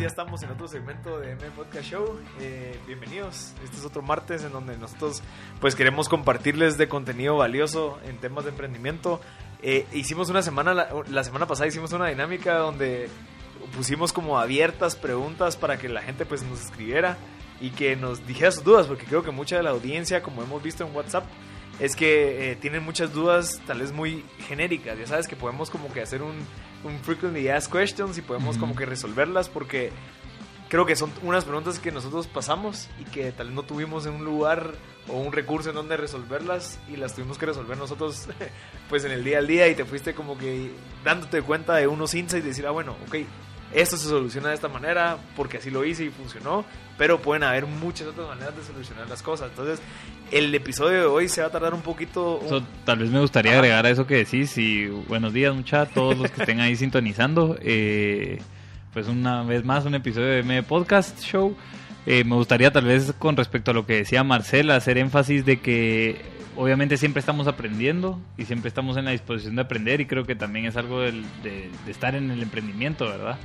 ya estamos en otro segmento de M Podcast Show. Eh, bienvenidos. Este es otro martes en donde nosotros pues queremos compartirles de contenido valioso en temas de emprendimiento. Eh, hicimos una semana, la, la semana pasada hicimos una dinámica donde pusimos como abiertas preguntas para que la gente pues nos escribiera y que nos dijera sus dudas, porque creo que mucha de la audiencia, como hemos visto en WhatsApp, es que eh, tienen muchas dudas tal vez muy genéricas. Ya sabes que podemos como que hacer un, un frequently asked questions y podemos como que resolverlas porque creo que son unas preguntas que nosotros pasamos y que tal vez no tuvimos en un lugar o un recurso en donde resolverlas y las tuvimos que resolver nosotros pues en el día al día y te fuiste como que dándote cuenta de unos insights y decir, ah bueno, ok, esto se soluciona de esta manera porque así lo hice y funcionó, pero pueden haber muchas otras maneras de solucionar las cosas. Entonces, el episodio de hoy se va a tardar un poquito. Tal vez me gustaría agregar a eso que decís y buenos días mucha todos los que estén ahí sintonizando. Eh, pues una vez más un episodio de M Podcast Show. Eh, me gustaría tal vez con respecto a lo que decía Marcela hacer énfasis de que obviamente siempre estamos aprendiendo y siempre estamos en la disposición de aprender y creo que también es algo del, de, de estar en el emprendimiento, ¿verdad?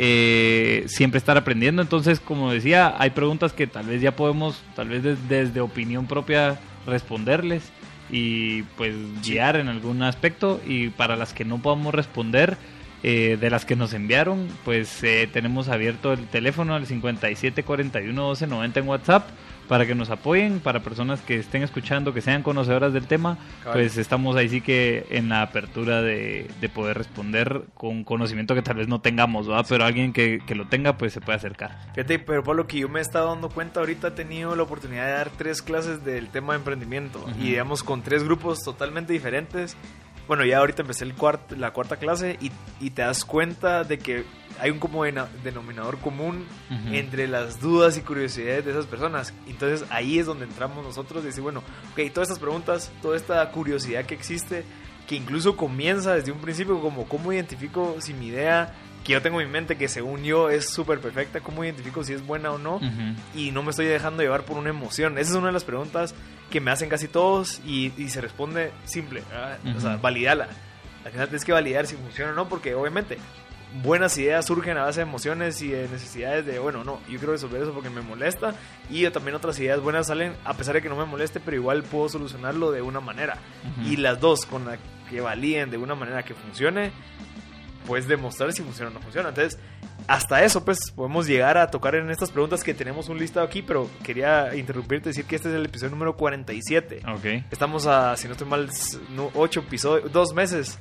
Eh, siempre estar aprendiendo. Entonces, como decía, hay preguntas que tal vez ya podemos, tal vez desde, desde opinión propia, responderles y pues guiar en algún aspecto. Y para las que no podamos responder, eh, de las que nos enviaron, pues eh, tenemos abierto el teléfono al 5741 1290 en WhatsApp para que nos apoyen, para personas que estén escuchando, que sean conocedoras del tema, Cabal. pues estamos ahí sí que en la apertura de, de poder responder con conocimiento que tal vez no tengamos, ¿verdad? Pero alguien que, que lo tenga, pues se puede acercar. Fíjate, pero por lo que yo me he estado dando cuenta ahorita he tenido la oportunidad de dar tres clases del tema de emprendimiento Ujú. y digamos con tres grupos totalmente diferentes. Bueno, ya ahorita empecé el cuart- la cuarta clase y, y te das cuenta de que hay un como denominador común entre las dudas y curiosidades de esas personas. Entonces ahí es donde entramos nosotros y decir, bueno, ok, todas estas preguntas, toda esta curiosidad que existe, que incluso comienza desde un principio como cómo identifico si mi idea que yo tengo en mi mente, que según yo es súper perfecta, cómo identifico si es buena o no Ujú. y no me estoy dejando llevar por una emoción. Esa es una de las preguntas que me hacen casi todos y, y se responde simple, ¿verdad? o sea, validala. Al final tienes que validar si funciona o no, porque obviamente buenas ideas surgen a base de emociones y de necesidades de, bueno, no, yo quiero resolver eso porque me molesta y también otras ideas buenas salen a pesar de que no me moleste, pero igual puedo solucionarlo de una manera. Ujú. Y las dos con la que validen de una manera que funcione, puedes demostrar si funciona o no funciona. Entonces, hasta eso, pues, podemos llegar a tocar en estas preguntas que tenemos un listado aquí, pero quería interrumpirte y decir que este es el episodio número 47. Ok. Estamos a, si no estoy mal, ocho episodios, dos meses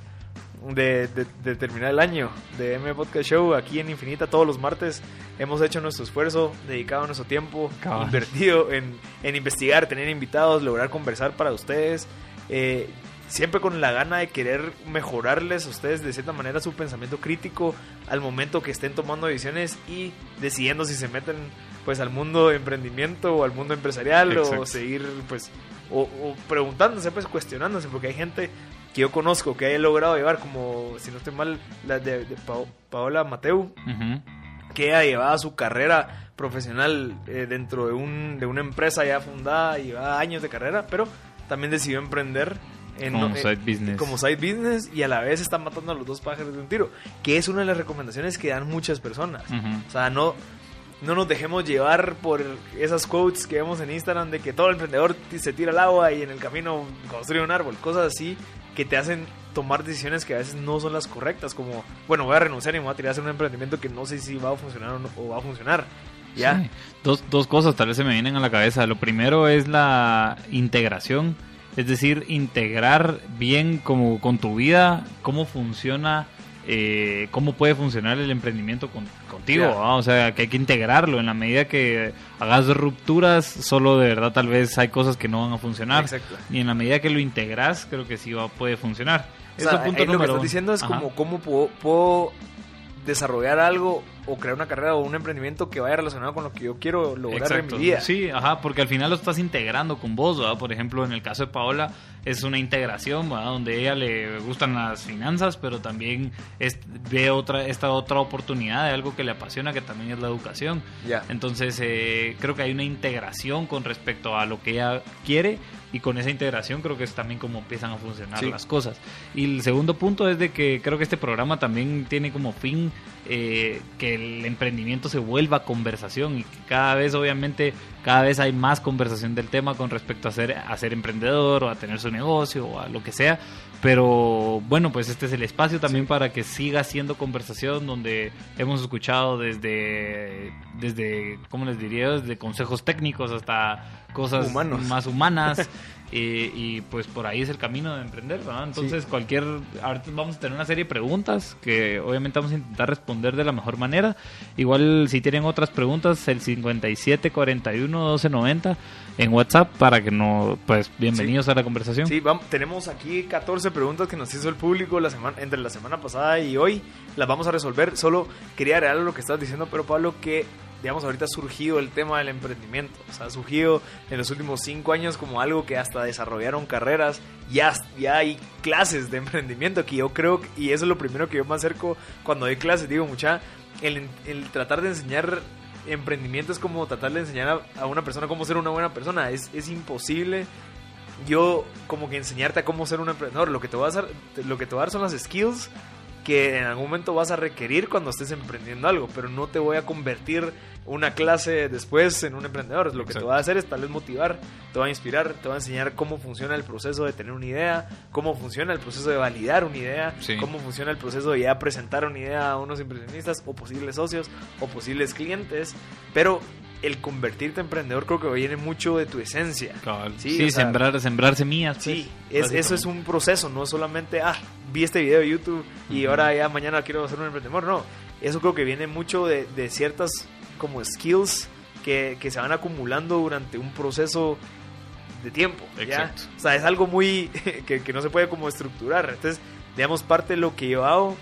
de, de- de terminar el año de M Podcast Show aquí en Infinita todos los martes. Hemos hecho nuestro esfuerzo, dedicado nuestro tiempo, Cabal. invertido en, en investigar, tener invitados, lograr conversar para ustedes. Eh, siempre con la gana de querer mejorarles a ustedes de cierta manera su pensamiento crítico al momento que estén tomando decisiones y decidiendo si se meten pues al mundo de emprendimiento o al mundo empresarial o Exacto. seguir pues o, o preguntándose pues cuestionándose porque hay gente que yo conozco que haya logrado llevar como si no estoy mal la de, de Pao- Paola Mateu Ujú. que ella llevaba su carrera profesional eh, dentro de, un, de una empresa ya fundada y llevaba años de carrera, pero también decidió emprender en, Como eh, side business. como side business y a la vez está matando a los dos pájaros de un tiro, que es una de las recomendaciones que dan muchas personas. Ujú. O sea, no, no nos dejemos llevar por esas quotes que vemos en Instagram de que todo emprendedor se tira al agua y en el camino construye un árbol, cosas así que te hacen tomar decisiones que a veces no son las correctas, como, bueno, voy a renunciar y me voy a tirar a hacer un emprendimiento que no sé si va a funcionar o, no, o va a funcionar. Ya, Sí. Dos, dos cosas tal vez se me vienen a la cabeza. Lo primero es la integración, es decir, integrar bien como con tu vida, cómo funciona, eh, cómo puede funcionar el emprendimiento con- contigo. O sea, que hay que integrarlo. En la medida que hagas rupturas, solo de verdad tal vez hay cosas que no van a funcionar. Exacto. Y en la medida que lo integras, creo que sí va, puede funcionar. O Eso sea, punto eh, lo que estás diciendo es Ajá. como cómo puedo, puedo desarrollar algo o crear una carrera o un emprendimiento que vaya relacionado con lo que yo quiero lograr Exacto. en mi vida. Sí, ajá, porque al final lo estás integrando con vos, ¿verdad? Por ejemplo, en el caso de Paola es una integración, ¿verdad? Donde a ella le gustan las finanzas, pero también es- ve otra esta otra oportunidad de algo que le apasiona, que también es la educación. Entonces, eh, creo que hay una integración con respecto a lo que ella quiere y con esa integración creo que es también como empiezan a funcionar Sí. las cosas. Y el segundo punto es de que creo que este programa también tiene como fin eh, que el emprendimiento se vuelva conversación y que cada vez, obviamente, cada vez hay más conversación del tema con respecto a ser, a ser emprendedor o a tener su negocio o a lo que sea. Pero bueno, pues este es el espacio también para que siga siendo conversación donde hemos escuchado desde, desde ¿cómo les diría? Desde consejos técnicos hasta cosas más humanas. y pues por ahí es el camino de emprender, ¿verdad? Entonces cualquier, ahorita vamos a tener una serie de preguntas que obviamente vamos a intentar responder de la mejor manera. Igual si tienen otras preguntas, el 5741 1290 en WhatsApp para que no, pues bienvenidos a la conversación. Sí, vamos, tenemos aquí 14 preguntas que nos hizo el público la semana, entre la semana pasada y hoy. Las vamos a resolver. Solo quería agregar lo que estás diciendo, pero Pablo, que digamos, ahorita ha surgido el tema del emprendimiento. O sea, ha surgido en los últimos cinco años como algo que hasta desarrollaron carreras. Ya, ya hay clases de emprendimiento que yo creo, y eso es lo primero que yo me acerco cuando doy clases. Digo, mucha, el, el tratar de enseñar emprendimiento es como tratar de enseñar a, una persona cómo ser una buena persona. Es, es imposible yo como que enseñarte a cómo ser un emprendedor. Lo que te voy a lo que te voy a dar son las skills que en algún momento vas a requerir cuando estés emprendiendo algo, pero no te voy a convertir una clase después en un emprendedor. Lo que te va a hacer es tal vez motivar, te va a inspirar, te va a enseñar cómo funciona el proceso de tener una idea, cómo funciona el proceso de validar una idea, cómo funciona el proceso de ya presentar una idea a unos impresionistas o posibles socios o posibles clientes, pero el convertirte en emprendedor creo que viene mucho de tu esencia. Sí, sembrar, sembrar semillas. Sí, pues, eso es un proceso, no solamente, ah, vi este video de YouTube y ahora ya mañana quiero ser un emprendedor. No, eso creo que viene mucho de, ciertas como skills que, se van acumulando durante un proceso de tiempo. Exacto. O sea, es algo muy que, que no se puede como estructurar. Entonces, digamos, parte de lo que yo hago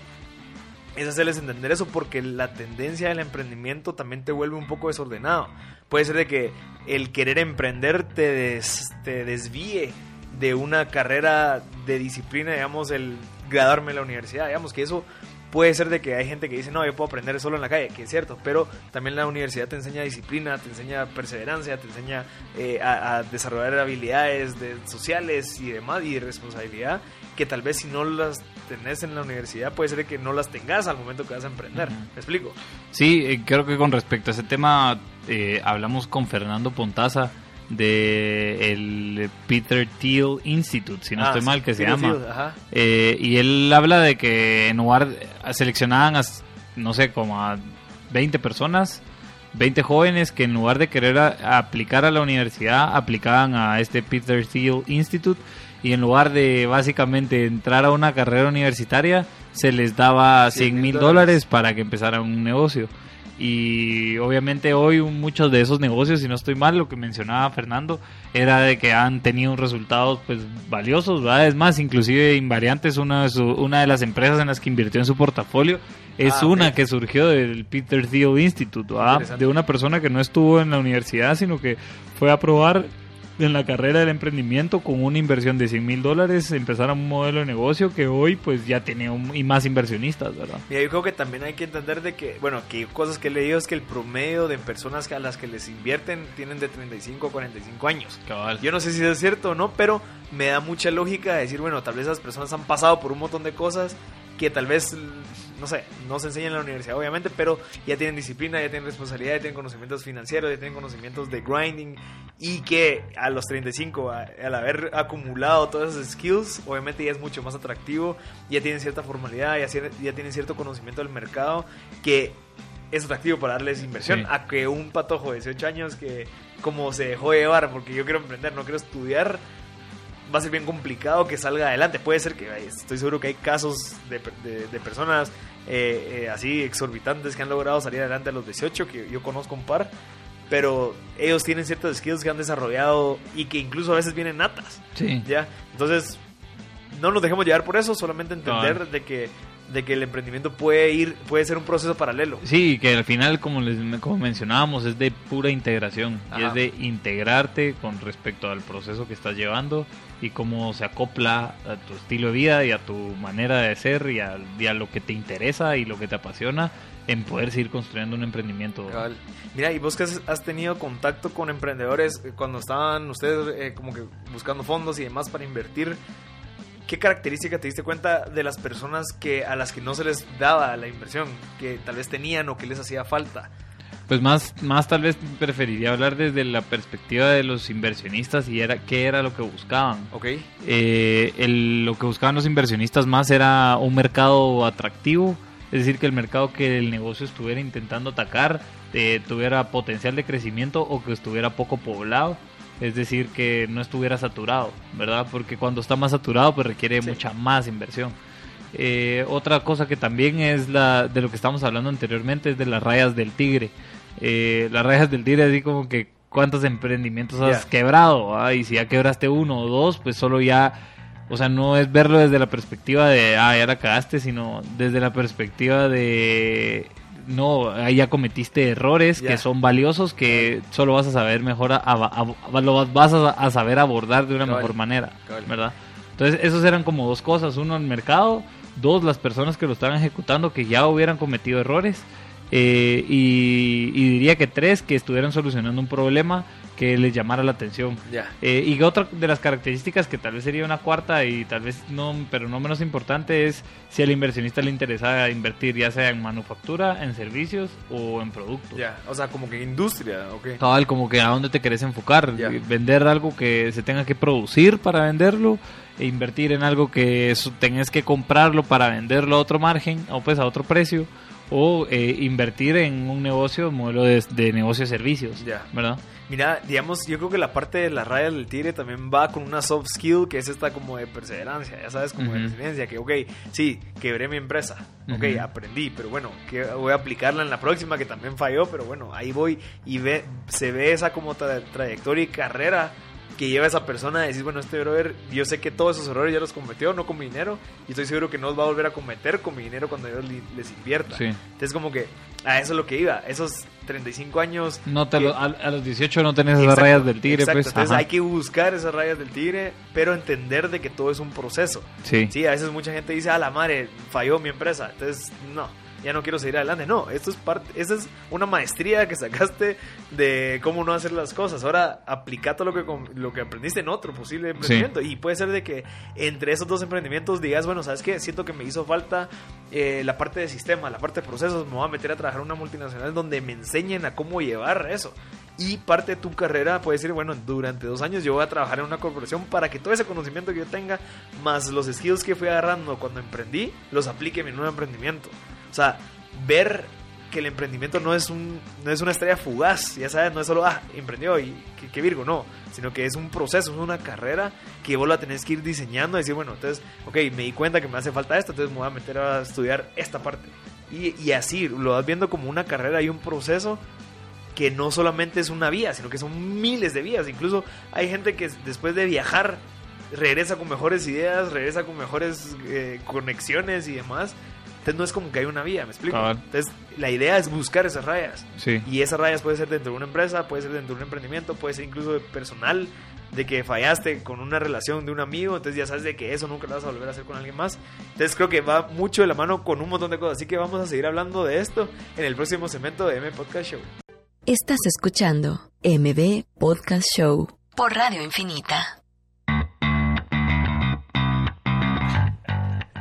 es hacerles entender eso porque la tendencia del emprendimiento también te vuelve un poco desordenado. Puede ser de que el querer emprender te, te desvíe de una carrera de disciplina, digamos, el graduarme en la universidad, digamos que eso puede ser de que hay gente que dice, no, yo puedo aprender solo en la calle, que es cierto, pero también la universidad te enseña disciplina, te enseña perseverancia, te enseña eh, a, desarrollar habilidades de, sociales y demás, y responsabilidad, que tal vez si no las tenés en la universidad, puede ser que no las tengas al momento que vas a emprender. ¿Me explico? Sí, eh, creo que con respecto a ese tema, eh, hablamos con Fernando Pontaza de el Peter Thiel Institute, si no ah, estoy mal, que se llama. Eh, y él habla de que en lugar seleccionaban a, no sé, como a 20 personas, 20 jóvenes que en lugar de querer aplicar a la universidad, aplicaban a este Peter Thiel Institute y en lugar de básicamente entrar a una carrera universitaria, se les daba 100 mil dólares para que empezaran un negocio. Y obviamente hoy muchos de esos negocios, si no estoy mal, lo que mencionaba Fernando, era de que han tenido resultados pues valiosos, ¿verdad? Es más, inclusive Invariante es una de, su, una de las empresas en las que invirtió en su portafolio. Es ah, una que surgió del Peter Thiel Institute, De una persona que no estuvo en la universidad, sino que fue a probar en la carrera del emprendimiento con una inversión de 100 mil dólares empezar un modelo de negocio que hoy pues ya tiene y más inversionistas, ¿verdad? Mira, yo creo que también hay que entender de que, bueno, que cosas que he leído es que el promedio de personas a las que les invierten tienen de 35 a 45 años. Cabal. Yo no sé si es cierto o no, pero me da mucha lógica decir, bueno, tal vez esas personas han pasado por un montón de cosas que tal vez no sé, no se enseña en la universidad obviamente, pero ya tienen disciplina, ya tienen responsabilidad, ya tienen conocimientos financieros, ya tienen conocimientos de grinding y que a los 35, al haber acumulado todas esas skills, obviamente ya es mucho más atractivo, ya tienen cierta formalidad, ya, ya tienen cierto conocimiento del mercado que es atractivo para darles inversión a que un patojo de 18 años que como se dejó llevar porque yo quiero emprender, no quiero estudiar, va a ser bien complicado que salga adelante. Puede ser que, estoy seguro que hay casos de, de, personas eh, eh, así exorbitantes que han logrado salir adelante a los 18, que yo conozco un par, pero ellos tienen ciertos skills que han desarrollado y que incluso a veces vienen natas. Sí. ¿ya? Entonces, no nos dejemos llevar por eso, solamente entender de que de que el emprendimiento puede ir puede ser un proceso paralelo. Sí, que al final como les como mencionábamos es de pura integración y es de integrarte con respecto al proceso que estás llevando y cómo se acopla a tu estilo de vida y a tu manera de ser y a, lo que te interesa y lo que te apasiona en poder seguir construyendo un emprendimiento. Mira, y vos que has tenido contacto con emprendedores cuando estaban ustedes eh, como que buscando fondos y demás para invertir, ¿qué característica te diste cuenta de las personas que a las que no se les daba la inversión, que tal vez tenían o que les hacía falta? Pues más, más tal vez preferiría hablar desde la perspectiva de los inversionistas y era qué era lo que buscaban. Ok. Eh, el- lo que buscaban los inversionistas más era un mercado atractivo, es decir, que el mercado que el negocio estuviera intentando atacar eh, tuviera potencial de crecimiento o que estuviera poco poblado, es decir, que no estuviera saturado, ¿verdad? Porque cuando está más saturado pues requiere Sí. mucha más inversión. Eh, otra cosa que también es la de lo que estamos hablando anteriormente es de las rayas del tigre. Eh, las rayas del tigre así como que cuántos emprendimientos has quebrado ¿ah? y si ya quebraste uno o dos pues solo ya o sea no es verlo desde la perspectiva de ah ya la cagaste sino desde la perspectiva de no ahí ya cometiste errores que son valiosos que solo vas a saber mejor a, a- a- lo vas a, saber abordar de una mejor manera verdad entonces esos eran como dos cosas uno el mercado dos las personas que lo estaban ejecutando que ya hubieran cometido errores eh, y, y diría que tres que estuvieran solucionando un problema que les llamara la atención eh, y otra de las características que tal vez sería una cuarta y tal vez no, pero no menos importante es si al inversionista le interesa invertir ya sea en manufactura, en servicios o en productos. Ya. O sea, como que industria, ok. Cabal, como que a dónde te querés enfocar, vender algo que se tenga que producir para venderlo e invertir en algo que tengas que comprarlo para venderlo a otro margen o pues a otro precio o eh, invertir en un negocio, modelo de, de negocio de servicios, Ya. ¿verdad? Mira, digamos, yo creo que la parte de las rayas del tigre también va con una soft skill que es esta como de perseverancia, ya sabes, como de resiliencia, que ok, sí, quebré mi empresa, ok, Ujú. aprendí, pero bueno, que voy a aplicarla en la próxima que también falló, pero bueno, ahí voy y ve, se ve esa como tra- trayectoria y carrera que lleva a esa persona a decir, bueno, este brother, yo sé que todos esos errores ya los cometió, no con mi dinero, y estoy seguro que no los va a volver a cometer con mi dinero cuando yo les invierta. Sí. Entonces como que a eso es lo que iba, esos 35 años No te que- lo- a, a los 18 no tenés esas rayas del tigre, exacto. pues. Entonces ajá. hay que buscar esas rayas del tigre, pero entender de que todo es un proceso. Sí. Sí, a veces mucha gente dice, a la madre, falló mi empresa. Entonces, no, ya no quiero seguir adelante. No, esto es parte, esa es una maestría que sacaste de cómo no hacer las cosas. Ahora, aplica todo lo que, lo que aprendiste en otro posible emprendimiento. Y puede ser de que entre esos dos emprendimientos digas, bueno, ¿sabes qué? Siento que me hizo falta eh, la parte de sistema, la parte de procesos. Me voy a meter a trabajar en una multinacional donde me enseñen a cómo llevar eso. Y parte de tu carrera puede ser, bueno, durante dos años yo voy a trabajar en una corporación para que todo ese conocimiento que yo tenga, más los skills que fui agarrando cuando emprendí, los aplique en mi nuevo emprendimiento. O sea, ver que el emprendimiento no es, un, no es una estrella fugaz, ya sabes, no es solo, ah, emprendió y qué, virgo, no, sino que es un proceso, es una carrera que vos la tenés que ir diseñando decir, bueno, entonces, ok, me di cuenta que me hace falta esto, entonces me voy a meter a estudiar esta parte. Y, y así, lo vas viendo como una carrera y un proceso que no solamente es una vía, sino que son miles de vías. Incluso hay gente que después de viajar regresa con mejores ideas, regresa con mejores eh, conexiones y demás. Entonces no es como que hay una vía, ¿me explico? Cabal. Entonces la idea es buscar esas rayas. Sí. Y esas rayas puede ser dentro de una empresa, puede ser dentro de un emprendimiento, puede ser incluso de personal, de que fallaste con una relación de un amigo, entonces ya sabes de que eso nunca lo vas a volver a hacer con alguien más. Entonces creo que va mucho de la mano con un montón de cosas. Así que vamos a seguir hablando de esto en el próximo segmento de M Podcast Show. Estás escuchando MB Podcast Show por Radio Infinita.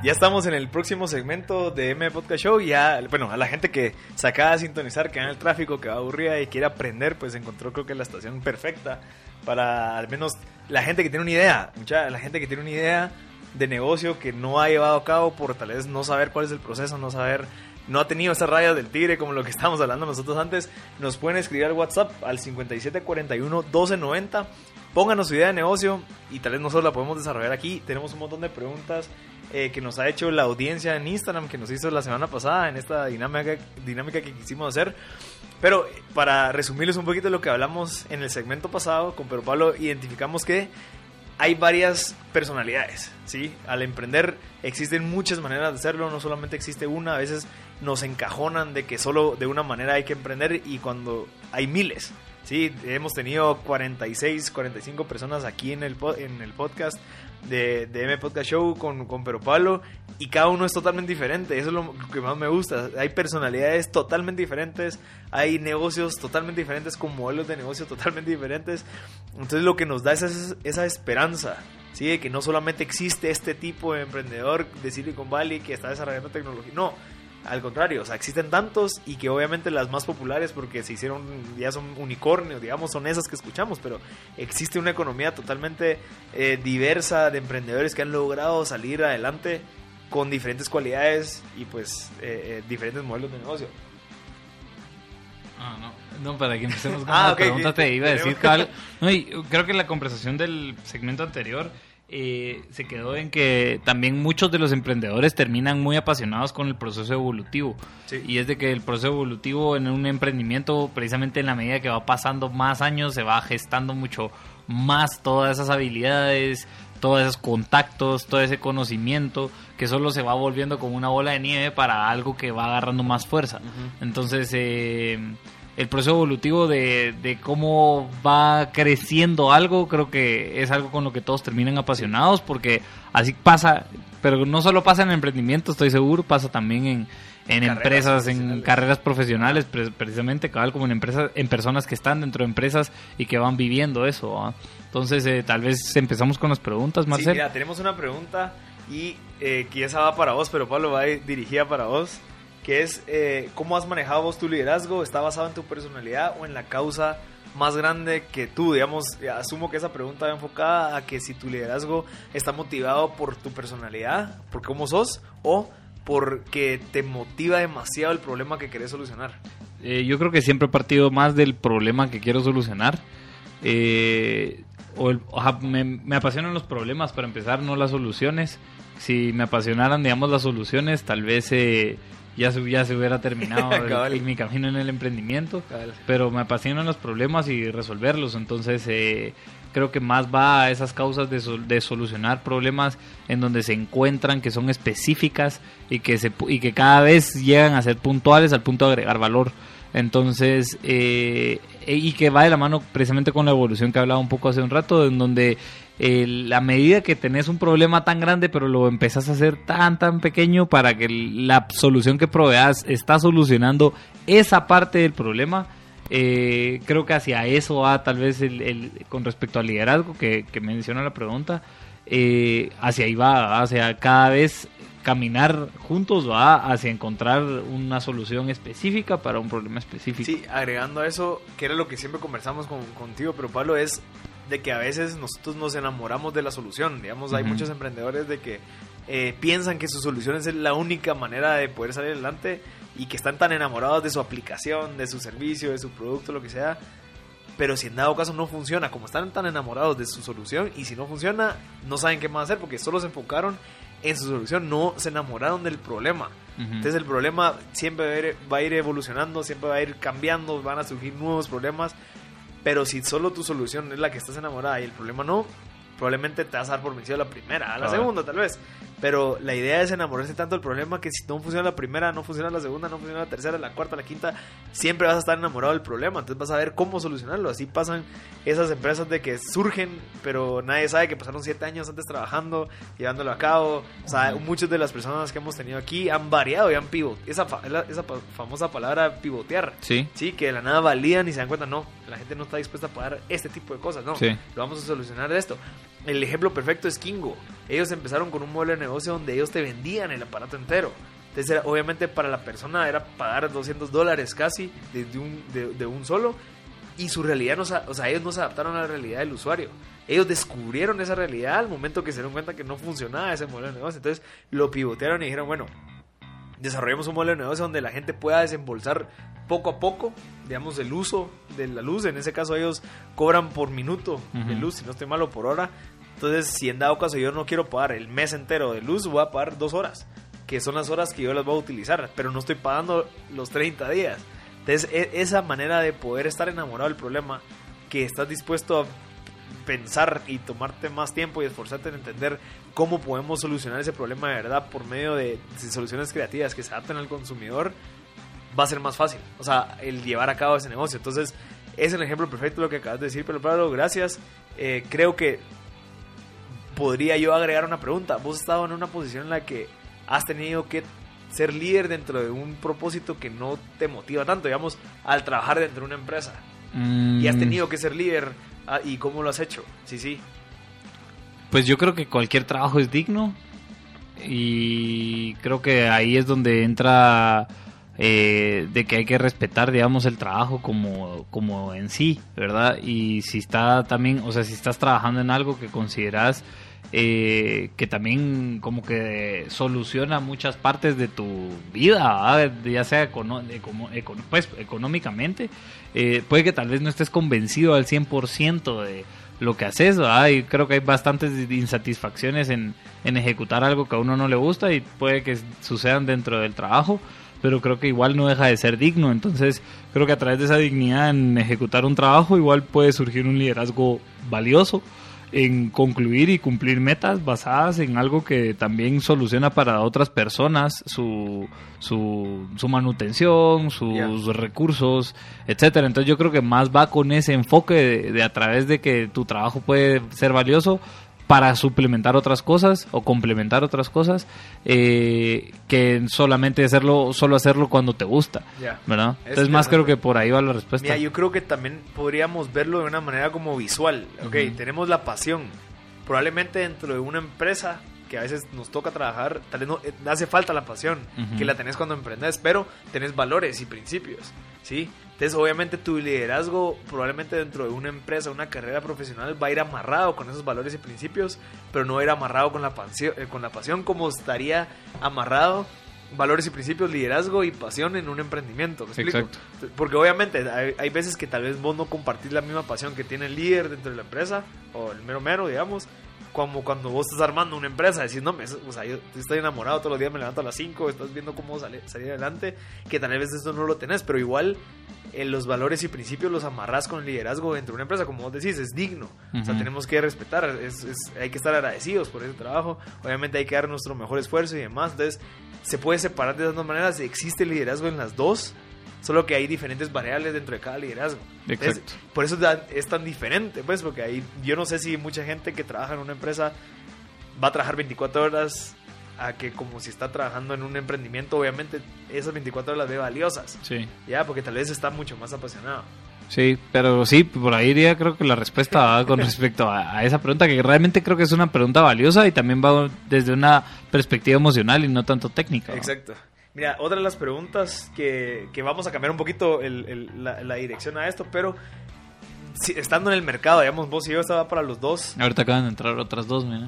Ya estamos en el próximo segmento de M Podcast Show. Ya, bueno, a la gente que se acaba de sintonizar, que va en el tráfico, que va aburrida y quiere aprender, pues encontró creo que la estación perfecta para al menos la gente que tiene una idea. Mucha, la gente que tiene una idea de negocio que no ha llevado a cabo por tal vez no saber cuál es el proceso, no saber, no ha tenido esas rayas del tigre como lo que estábamos hablando nosotros antes, nos pueden escribir al WhatsApp al 5741 1290. Pónganos su idea de negocio y tal vez nosotros la podemos desarrollar aquí. Tenemos un montón de preguntas eh, que nos ha hecho la audiencia en Instagram, que nos hizo la semana pasada en esta dinámica, dinámica que quisimos hacer. Pero para resumirles un poquito lo que hablamos en el segmento pasado con Pedro Pablo, identificamos que hay varias personalidades, ¿sí? Al emprender existen muchas maneras de hacerlo, no solamente existe una, a veces nos encajonan de que solo de una manera hay que emprender y cuando hay miles, ¿sí? Hemos tenido 46, 45 personas aquí en el, en el podcast de, de M Podcast Show con, con Pero Pablo y cada uno es totalmente diferente. Eso es lo que más me gusta. Hay personalidades totalmente diferentes, hay negocios totalmente diferentes con modelos de negocio totalmente diferentes. Entonces lo que nos da es esa, esa esperanza. ¿sí? De que no solamente existe este tipo de emprendedor de Silicon Valley que está desarrollando tecnología, no, al contrario, o sea, existen tantos y que obviamente las más populares porque se hicieron, ya son unicornios, digamos, son esas que escuchamos, pero existe una economía totalmente eh, diversa de emprendedores que han logrado salir adelante con diferentes cualidades y pues eh, eh, diferentes modelos de negocio. Ah, no. No, para que empecemos con Ah, la pregunta, te iba a decir, cabal. No, y creo que la conversación del segmento anterior eh, se quedó en que también muchos de los emprendedores terminan muy apasionados con el proceso evolutivo. Sí. Y es de que el proceso evolutivo en un emprendimiento, precisamente en la medida que va pasando más años, se va gestando mucho más todas esas habilidades, todos esos contactos, todo ese conocimiento, que solo se va volviendo como una bola de nieve para algo que va agarrando más fuerza. Entonces, eh, el proceso evolutivo de, de cómo va creciendo algo, creo que es algo con lo que todos terminan apasionados, porque así pasa, pero no solo pasa en emprendimiento, estoy seguro, pasa también en, en Carreras empresas, en carreras profesionales, pre- precisamente, cabal, como en empresas, en personas que están dentro de empresas y que van viviendo eso. ¿va? Entonces, eh, tal vez empezamos con las preguntas, Sí, Marcel. mira, tenemos una pregunta y eh, que esa va para vos, pero Pablo va dirigida para vos, que es eh, ¿cómo has manejado vos tu liderazgo? ¿Está basado en tu personalidad o en la causa más grande que tú? Digamos, eh, asumo que esa pregunta va enfocada a que si tu liderazgo está motivado por tu personalidad, por cómo sos, o porque te motiva demasiado el problema que querés solucionar. Eh, yo creo que siempre he partido más del problema que quiero solucionar. O me apasionan los problemas para empezar, no las soluciones. Si me apasionaran, digamos, las soluciones, tal vez eh, ya, se, ya se hubiera terminado el- Cabal. el- mi camino en el emprendimiento. Pero me apasionan los problemas y resolverlos. Entonces, eh, creo que más va a esas causas de, sol- de solucionar problemas en donde se encuentran, que son específicas y que, se, y que cada vez llegan a ser puntuales al punto de agregar valor. Entonces, eh, y que va de la mano precisamente con la evolución que hablaba un poco hace un rato, en donde la medida que tenés un problema tan grande, pero lo empezás a hacer tan, tan pequeño para que la solución que proveas está solucionando esa parte del problema, eh, creo que hacia eso va tal vez el, con respecto al liderazgo que, que menciona la pregunta, eh, hacia ahí va, hacia cada vez caminar juntos va hacia encontrar una solución específica para un problema específico. Sí, agregando a eso, que era lo que siempre conversamos con, contigo, pero Pablo, es de que a veces nosotros nos enamoramos de la solución. Digamos, hay muchos emprendedores de que eh, piensan que su solución es la única manera de poder salir adelante y que están tan enamorados de su aplicación, de su servicio, de su producto, lo que sea. Pero si en dado caso no funciona, como están tan enamorados de su solución y si no funciona, no saben qué más hacer porque solo se enfocaron en su solución, no se enamoraron del problema. Entonces el problema siempre va a, ir, va a ir evolucionando, siempre va a ir cambiando, van a surgir nuevos problemas. Pero si solo tu solución es la que estás enamorada y el problema no, probablemente te vas a dar por vencido a la primera, a la Claro. segunda tal vez. Pero la idea es enamorarse tanto del problema que si no funciona la primera, no funciona la segunda, no funciona la tercera, la cuarta, la quinta, siempre vas a estar enamorado del problema. Entonces vas a ver cómo solucionarlo. Así pasan esas empresas de que surgen, pero nadie sabe que pasaron siete años antes trabajando, llevándolo a cabo. O sea, muchas de las personas que hemos tenido aquí han variado y han pivot. Esa, fa- esa famosa palabra pivotear. Sí. Sí, que de la nada validan y se dan cuenta, no, la gente no está dispuesta a pagar este tipo de cosas, no, Sí. lo vamos a solucionar de esto. El ejemplo perfecto es Kingo. Ellos empezaron con un modelo de negocio donde ellos te vendían el aparato entero. Entonces, obviamente para la persona era pagar 200 dólares casi de, de un, de, de un solo. Y su realidad, no, se- o sea, ellos no se adaptaron a la realidad del usuario. Ellos descubrieron esa realidad al momento que se dieron cuenta que no funcionaba ese modelo de negocio. Entonces lo pivotearon y dijeron, bueno, desarrollemos un modelo de negocio donde la gente pueda desembolsar poco a poco, digamos, el uso de la luz. En ese caso ellos cobran por minuto de luz, si no estoy malo, por hora. Entonces, si en dado caso yo no quiero pagar el mes entero de luz, voy a pagar dos horas, que son las horas que yo las voy a utilizar, pero no estoy pagando los 30 días. Entonces, e- esa manera de poder estar enamorado del problema, que estás dispuesto a pensar y tomarte más tiempo y esforzarte en entender cómo podemos solucionar ese problema de verdad por medio de, de soluciones creativas que se adapten al consumidor, va a ser más fácil. O sea, el llevar a cabo ese negocio. Entonces, es el ejemplo perfecto de lo que acabas de decir, pero Pablo, gracias. Eh, creo que podría yo agregar una pregunta. Vos has estado en una posición en la que has tenido que ser líder dentro de un propósito que no te motiva tanto, digamos, al trabajar dentro de una empresa. Y has Mm, tenido que ser líder. ah, ¿Y cómo lo has hecho? Sí, sí. Pues yo creo que cualquier trabajo es digno y creo que ahí es donde entra eh, de que hay que respetar, digamos, el trabajo como, como en sí, ¿verdad? Y si está también, o sea, si estás trabajando en algo que consideras eh, que también como que soluciona muchas partes de tu vida, ya sea econo- pues, económicamente, eh, puede que tal vez no estés convencido al 100% de lo que haces, ¿verdad? y creo que hay bastantes insatisfacciones en, en ejecutar algo que a uno no le gusta y puede que sucedan dentro del trabajo, pero creo que igual no deja de ser digno, entonces creo que a través de esa dignidad en ejecutar un trabajo igual puede surgir un liderazgo valioso en concluir y cumplir metas basadas en algo que también soluciona para otras personas su, su, su manutención, sus recursos, etcétera. Entonces yo creo que más va con ese enfoque de, de a través de que tu trabajo puede ser valioso para suplementar otras cosas o complementar otras cosas eh, que solamente hacerlo solo hacerlo cuando te gusta, Ya. ¿verdad? Es Entonces más creo que por ahí va la respuesta. Mira, yo creo que también podríamos verlo de una manera como visual. Ok, Ujú. tenemos la pasión. Probablemente dentro de una empresa que a veces nos toca trabajar, tal vez no eh, hace falta la pasión, que la tenés cuando emprendes, pero tenés valores y principios, ¿sí? Entonces, obviamente, tu liderazgo, probablemente dentro de una empresa, una carrera profesional, va a ir amarrado con esos valores y principios, pero no va a ir amarrado con la, pasión, eh, con la pasión como estaría amarrado valores y principios, liderazgo y pasión en un emprendimiento. ¿me explico? Exacto. Porque obviamente hay, hay veces que tal vez vos no compartís la misma pasión que tiene el líder dentro de la empresa, o el mero mero, digamos, como cuando vos estás armando una empresa, decís, no, me, o sea, yo estoy enamorado todos los días, me levanto a las 5, estás viendo cómo sale- salir adelante, que tal vez eso no lo tenés, pero igual eh, los valores y principios los amarrás con el liderazgo dentro de una empresa, como vos decís, es digno. O sea, tenemos que respetar, es- es- hay que estar agradecidos por ese trabajo, obviamente hay que dar nuestro mejor esfuerzo y demás, entonces se puede separar de esas dos maneras, existe liderazgo en las dos, solo que hay diferentes variables dentro de cada liderazgo. Entonces, por eso es tan diferente, pues, porque ahí yo no sé si mucha gente que trabaja en una empresa va a trabajar 24 horas a que como si está trabajando en un emprendimiento, obviamente esas 24 horas las ve valiosas, Sí. ya, porque tal vez está mucho más apasionado. Sí, pero sí, por ahí iría creo que la respuesta va con respecto a, a esa pregunta, que realmente creo que es una pregunta valiosa y también va desde una perspectiva emocional y no tanto técnica. ¿no? Exacto. Mira, otra de las preguntas que, que vamos a cambiar un poquito el- el- la, la dirección a esto, pero si- estando en el mercado, digamos, vos y yo estaba para los dos. Ahorita acaban de entrar otras dos, mira.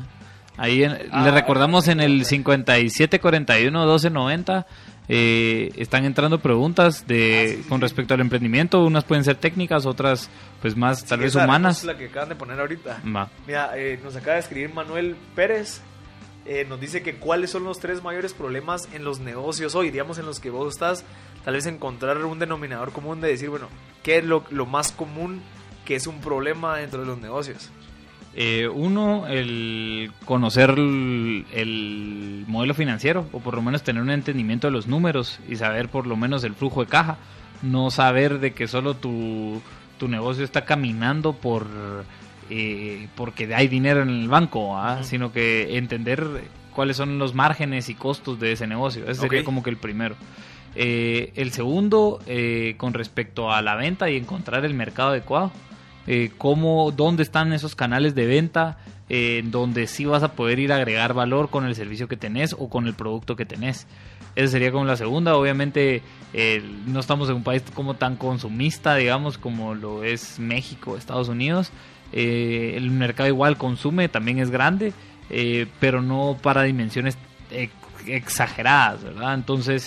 Ahí en- Ah, le recordamos en el ok. 5741-1290 eh, están entrando preguntas de Ah, sí, sí, con sí. respecto al emprendimiento. Unas pueden ser técnicas, otras pues más tal vez humanas. Es la que acaban de poner ahorita. Va. Mira, eh, nos acaba de escribir Manuel Pérez. eh, nos dice que cuáles son los tres mayores problemas en los negocios hoy, digamos en los que vos estás, tal vez encontrar un denominador común de decir, bueno, ¿qué es lo, lo más común que es un problema dentro de los negocios? Eh, uno, el conocer el, el modelo financiero, o por lo menos tener un entendimiento de los números y saber por lo menos el flujo de caja. No saber de que solo tu, tu negocio está caminando por eh, porque hay dinero en el banco, ¿ah? Sino que entender cuáles son los márgenes y costos de ese negocio. Ese sería como que el primero. Eh, el segundo, eh, con respecto a la venta y encontrar el mercado adecuado eh, cómo, dónde están esos canales de venta, eh, donde sí vas a poder ir a agregar valor con el servicio que tenés o con el producto que tenés. Esa sería como la segunda. Obviamente eh, no estamos en un país como tan consumista, digamos, como lo es México, Estados Unidos. Eh, el mercado igual consume, también es grande, pero no para dimensiones ex- exageradas, ¿verdad? Entonces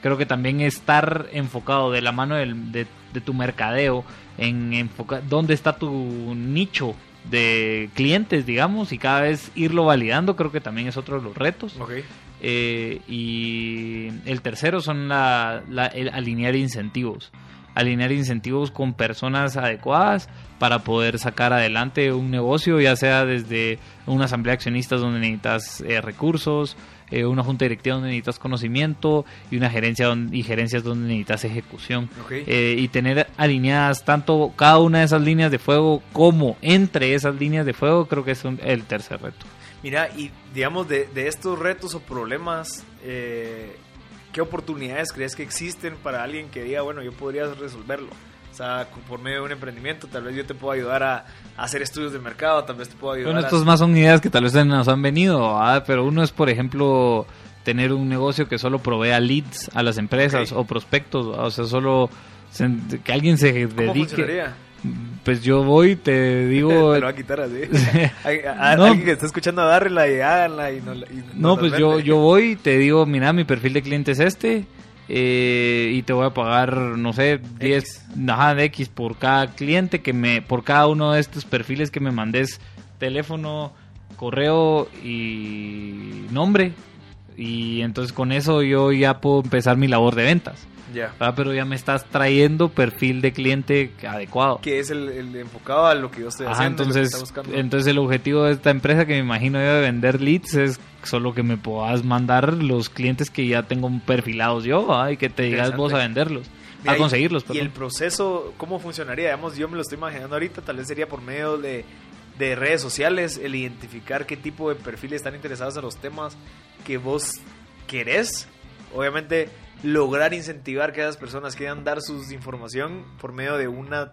creo que también estar enfocado de la mano de tu mercadeo en enfocar dónde está tu nicho de clientes, digamos, y cada vez irlo validando, creo que también es otro de los retos. Eh, y el tercero son la, la- el alinear incentivos. alinear incentivos con personas adecuadas para poder sacar adelante un negocio, ya sea desde una asamblea de accionistas donde necesitas eh, recursos, eh, una junta directiva donde necesitas conocimiento y una gerencia donde, y gerencias donde necesitas ejecución. Eh, y tener alineadas tanto cada una de esas líneas de fuego como entre esas líneas de fuego creo que es el tercer reto. Mira, y digamos de, de estos retos o problemas, eh, ¿qué oportunidades crees que existen para alguien que diga, bueno, yo podría resolverlo? Sea, por medio de un emprendimiento, tal vez yo te puedo ayudar a, hacer estudios de mercado, tal vez te puedo ayudar. Bueno, estos más son ideas que tal vez nos han venido, pero uno es, por ejemplo, tener un negocio que solo provea leads a las empresas o prospectos, o sea, solo que alguien se dedique. Pues yo voy, te digo. te lo va a quitar así. alguien que está escuchando, agárrela y háganla. Y no, no, pues yo, yo voy, te digo, mira, mi perfil de cliente es este. Eh, y te voy a pagar, no sé, 10 de X por cada cliente que me, por cada uno de estos perfiles que me mandes teléfono, correo y nombre. Y entonces con eso yo ya puedo empezar mi labor de ventas. Ya. Pero ya me estás trayendo perfil de cliente adecuado. Que es el, enfocado a lo que yo estoy haciendo. Entonces, entonces el objetivo de esta empresa que me imagino yo de vender leads es solo que me puedas mandar los clientes que ya tengo perfilados yo y que te digas vos a venderlos. a conseguirlos. Y el proceso, ¿cómo funcionaría? Digamos, yo me lo estoy imaginando ahorita, tal vez sería por medio de, de redes sociales, el identificar qué tipo de perfiles están interesados en los temas que vos querés. Obviamente lograr incentivar que esas personas quieran dar su información por medio de una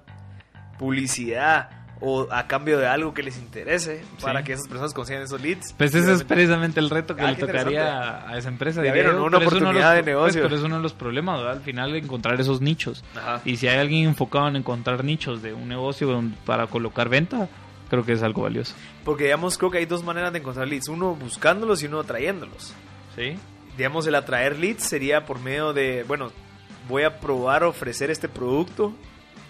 publicidad o a cambio de algo que les interese para que esas personas consigan esos leads. Pues ese es precisamente el reto que ah, le tocaría a esa empresa. vieron, una oportunidad de negocio. pero es uno de los problemas, al final encontrar esos nichos. Y si hay alguien enfocado en encontrar nichos de un negocio para colocar venta, creo que es algo valioso. Porque digamos, creo que hay dos maneras de encontrar leads, uno buscándolos y uno trayéndolos. Sí digamos, el atraer leads sería por medio de, bueno, voy a probar ofrecer este producto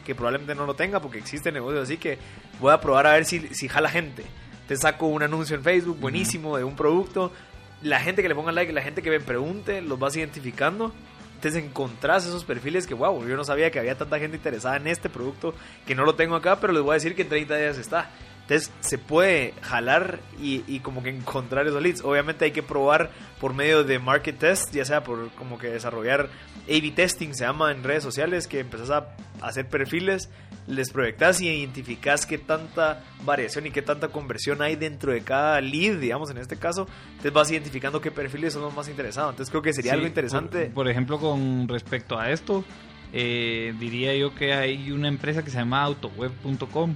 que probablemente no lo tenga porque existe negocio así que voy a probar a ver si, si jala gente. Te saco un anuncio en Facebook buenísimo de un producto, la gente que le ponga like, la gente que me pregunte, los vas identificando. Entonces encontrás esos perfiles que, wow, yo no sabía que había tanta gente interesada en este producto que no lo tengo acá, pero les voy a decir que en 30 días está. Entonces se puede jalar y, como que encontrar esos leads. Obviamente hay que probar por medio de market test, ya sea por como que desarrollar A-B testing, se llama en redes sociales, que empezás a hacer perfiles, les proyectas y identificas qué tanta variación y qué tanta conversión hay dentro de cada lead, digamos en este caso. Entonces vas identificando qué perfiles son los más interesados. Entonces creo que sería algo interesante. Por, ejemplo, con respecto a esto, eh, diría yo que hay una empresa que se llama autoweb.com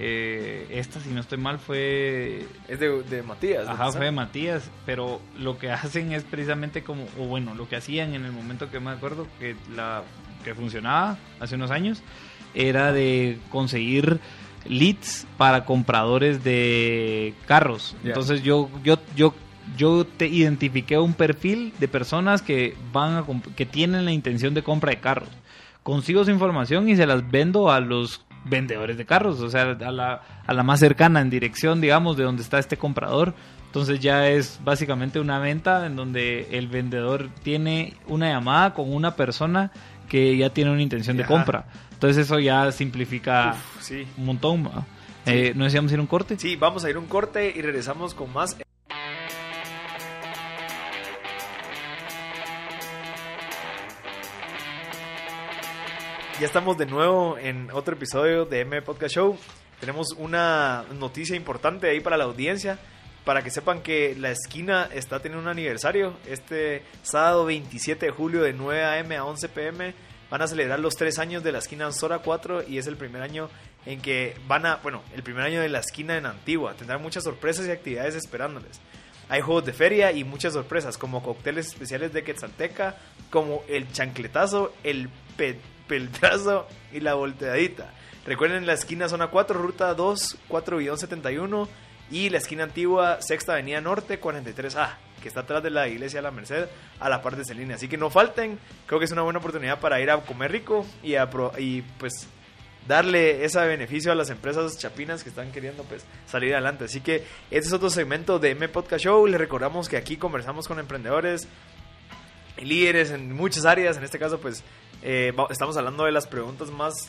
eh, esta, si no estoy mal, fue... Es de, Matías. Ajá, fue de Matías, pero lo que hacen es precisamente como, o bueno, lo que hacían en el momento que me acuerdo que, la, que funcionaba hace unos años, era de conseguir leads para compradores de carros. Entonces yo, yo, yo, yo te identifiqué un perfil de personas que van a, que tienen la intención de compra de carros. Consigo su información y se las vendo a los vendedores de carros, o sea, a la, a la más cercana en dirección, digamos, de donde está este comprador. Entonces ya es básicamente una venta en donde el vendedor tiene una llamada con una persona que ya tiene una intención de compra. Entonces eso ya simplifica un montón. Eh, ¿No decíamos ir un corte? Sí, vamos a ir un corte y regresamos con más. Ya estamos de nuevo en otro episodio de M Podcast Show. Tenemos una noticia importante ahí para la audiencia. Para que sepan que la esquina está teniendo un aniversario. Este sábado 27 de julio de 9 a.m. a 11 p.m. van a celebrar los tres años de la esquina Sora 4 y es el primer año en que van a, bueno, el primer año de la esquina en Antigua. Tendrán muchas sorpresas y actividades esperándoles. Hay juegos de feria y muchas sorpresas, como cócteles especiales de Quetzalteca, como el chancletazo, el pet Peltrazo y la volteadita. Recuerden la esquina zona 4, ruta 2, 4-71 y la esquina antigua, sexta avenida norte, 43A, que está atrás de la iglesia de la Merced, a la parte de Celina. Así que no falten, creo que es una buena oportunidad para ir a comer rico y, a y pues darle ese beneficio a las empresas chapinas que están queriendo pues salir adelante. Así que este es otro segmento de M Podcast Show. Les recordamos que aquí conversamos con emprendedores, líderes en muchas áreas, en este caso pues Eh, estamos hablando de las preguntas más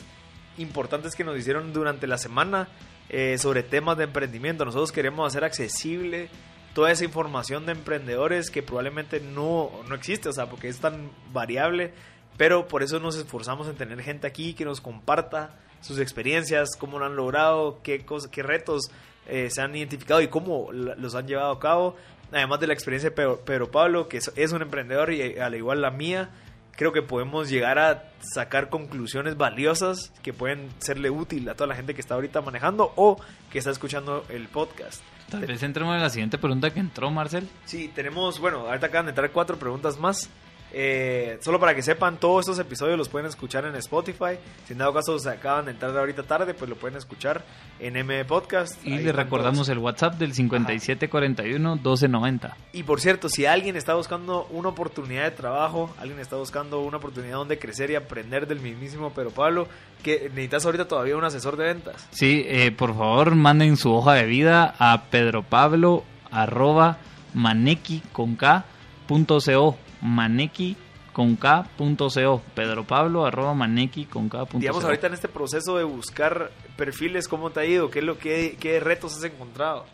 importantes que nos hicieron durante la semana eh, sobre temas de emprendimiento. Nosotros queremos hacer accesible toda esa información de emprendedores que probablemente no, no existe, o sea, porque es tan variable, pero por eso nos esforzamos en tener gente aquí que nos comparta sus experiencias, cómo lo han logrado, qué, cos- qué retos eh, se han identificado y cómo los han llevado a cabo. Además de la experiencia de Pedro, Pablo, que es, es un emprendedor y eh, al igual la mía, creo que podemos llegar a sacar conclusiones valiosas que pueden serle útil a toda la gente que está ahorita manejando o que está escuchando el podcast. Tal vez entremos en la siguiente pregunta que entró, Marcel. Sí, tenemos, bueno, ahorita acaban de entrar cuatro preguntas más. Eh, solo para que sepan, todos estos episodios los pueden escuchar en Spotify. Si en dado caso se acaban de entrar ahorita tarde, pues lo pueden escuchar en M Podcast. Y le recordamos todos. el WhatsApp del 5741-1290. Y por cierto, si alguien está buscando una oportunidad de trabajo, alguien está buscando una oportunidad donde crecer y aprender del mismísimo Pedro Pablo, que necesitas ahorita todavía un asesor de ventas. Sí, eh, por favor, manden su hoja de vida a pedropablo arroba maneki con K punto co. Maneki con co. pedropablo arroba maneki con K punto Digamos, ahorita en este proceso de buscar perfiles, ¿cómo te ha ido? ¿Qué, es lo, qué, qué retos has encontrado?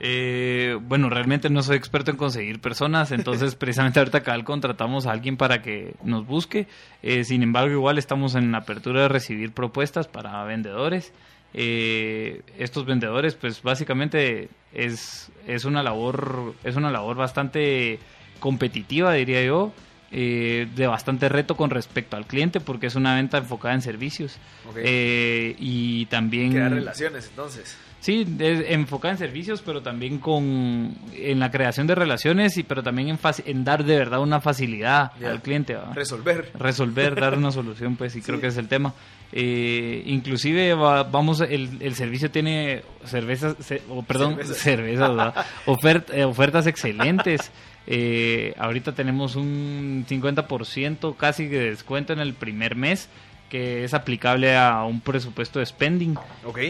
Eh, bueno, realmente no soy experto en conseguir personas, entonces precisamente ahorita cabal contratamos a alguien para que nos busque. Eh, sin embargo, igual estamos en apertura de recibir propuestas para vendedores. Eh, estos vendedores, pues básicamente es, es una labor es una labor bastante competitiva, diría yo. eh, de bastante reto con respecto al cliente porque es una venta enfocada en servicios. Eh, y también Crear relaciones, entonces. Sí, es enfocada en servicios, pero también con en la creación de relaciones y pero también en, en dar de verdad una facilidad al cliente, ¿va? Resolver. resolver, dar una solución, pues, y creo Sí. que es el tema. Eh, inclusive va- vamos, el, el servicio tiene cervezas, ce- o, perdón, Cervezas. eh, ofertas excelentes. Eh, ahorita tenemos un 50% casi de descuento en el primer mes que es aplicable a un presupuesto de spending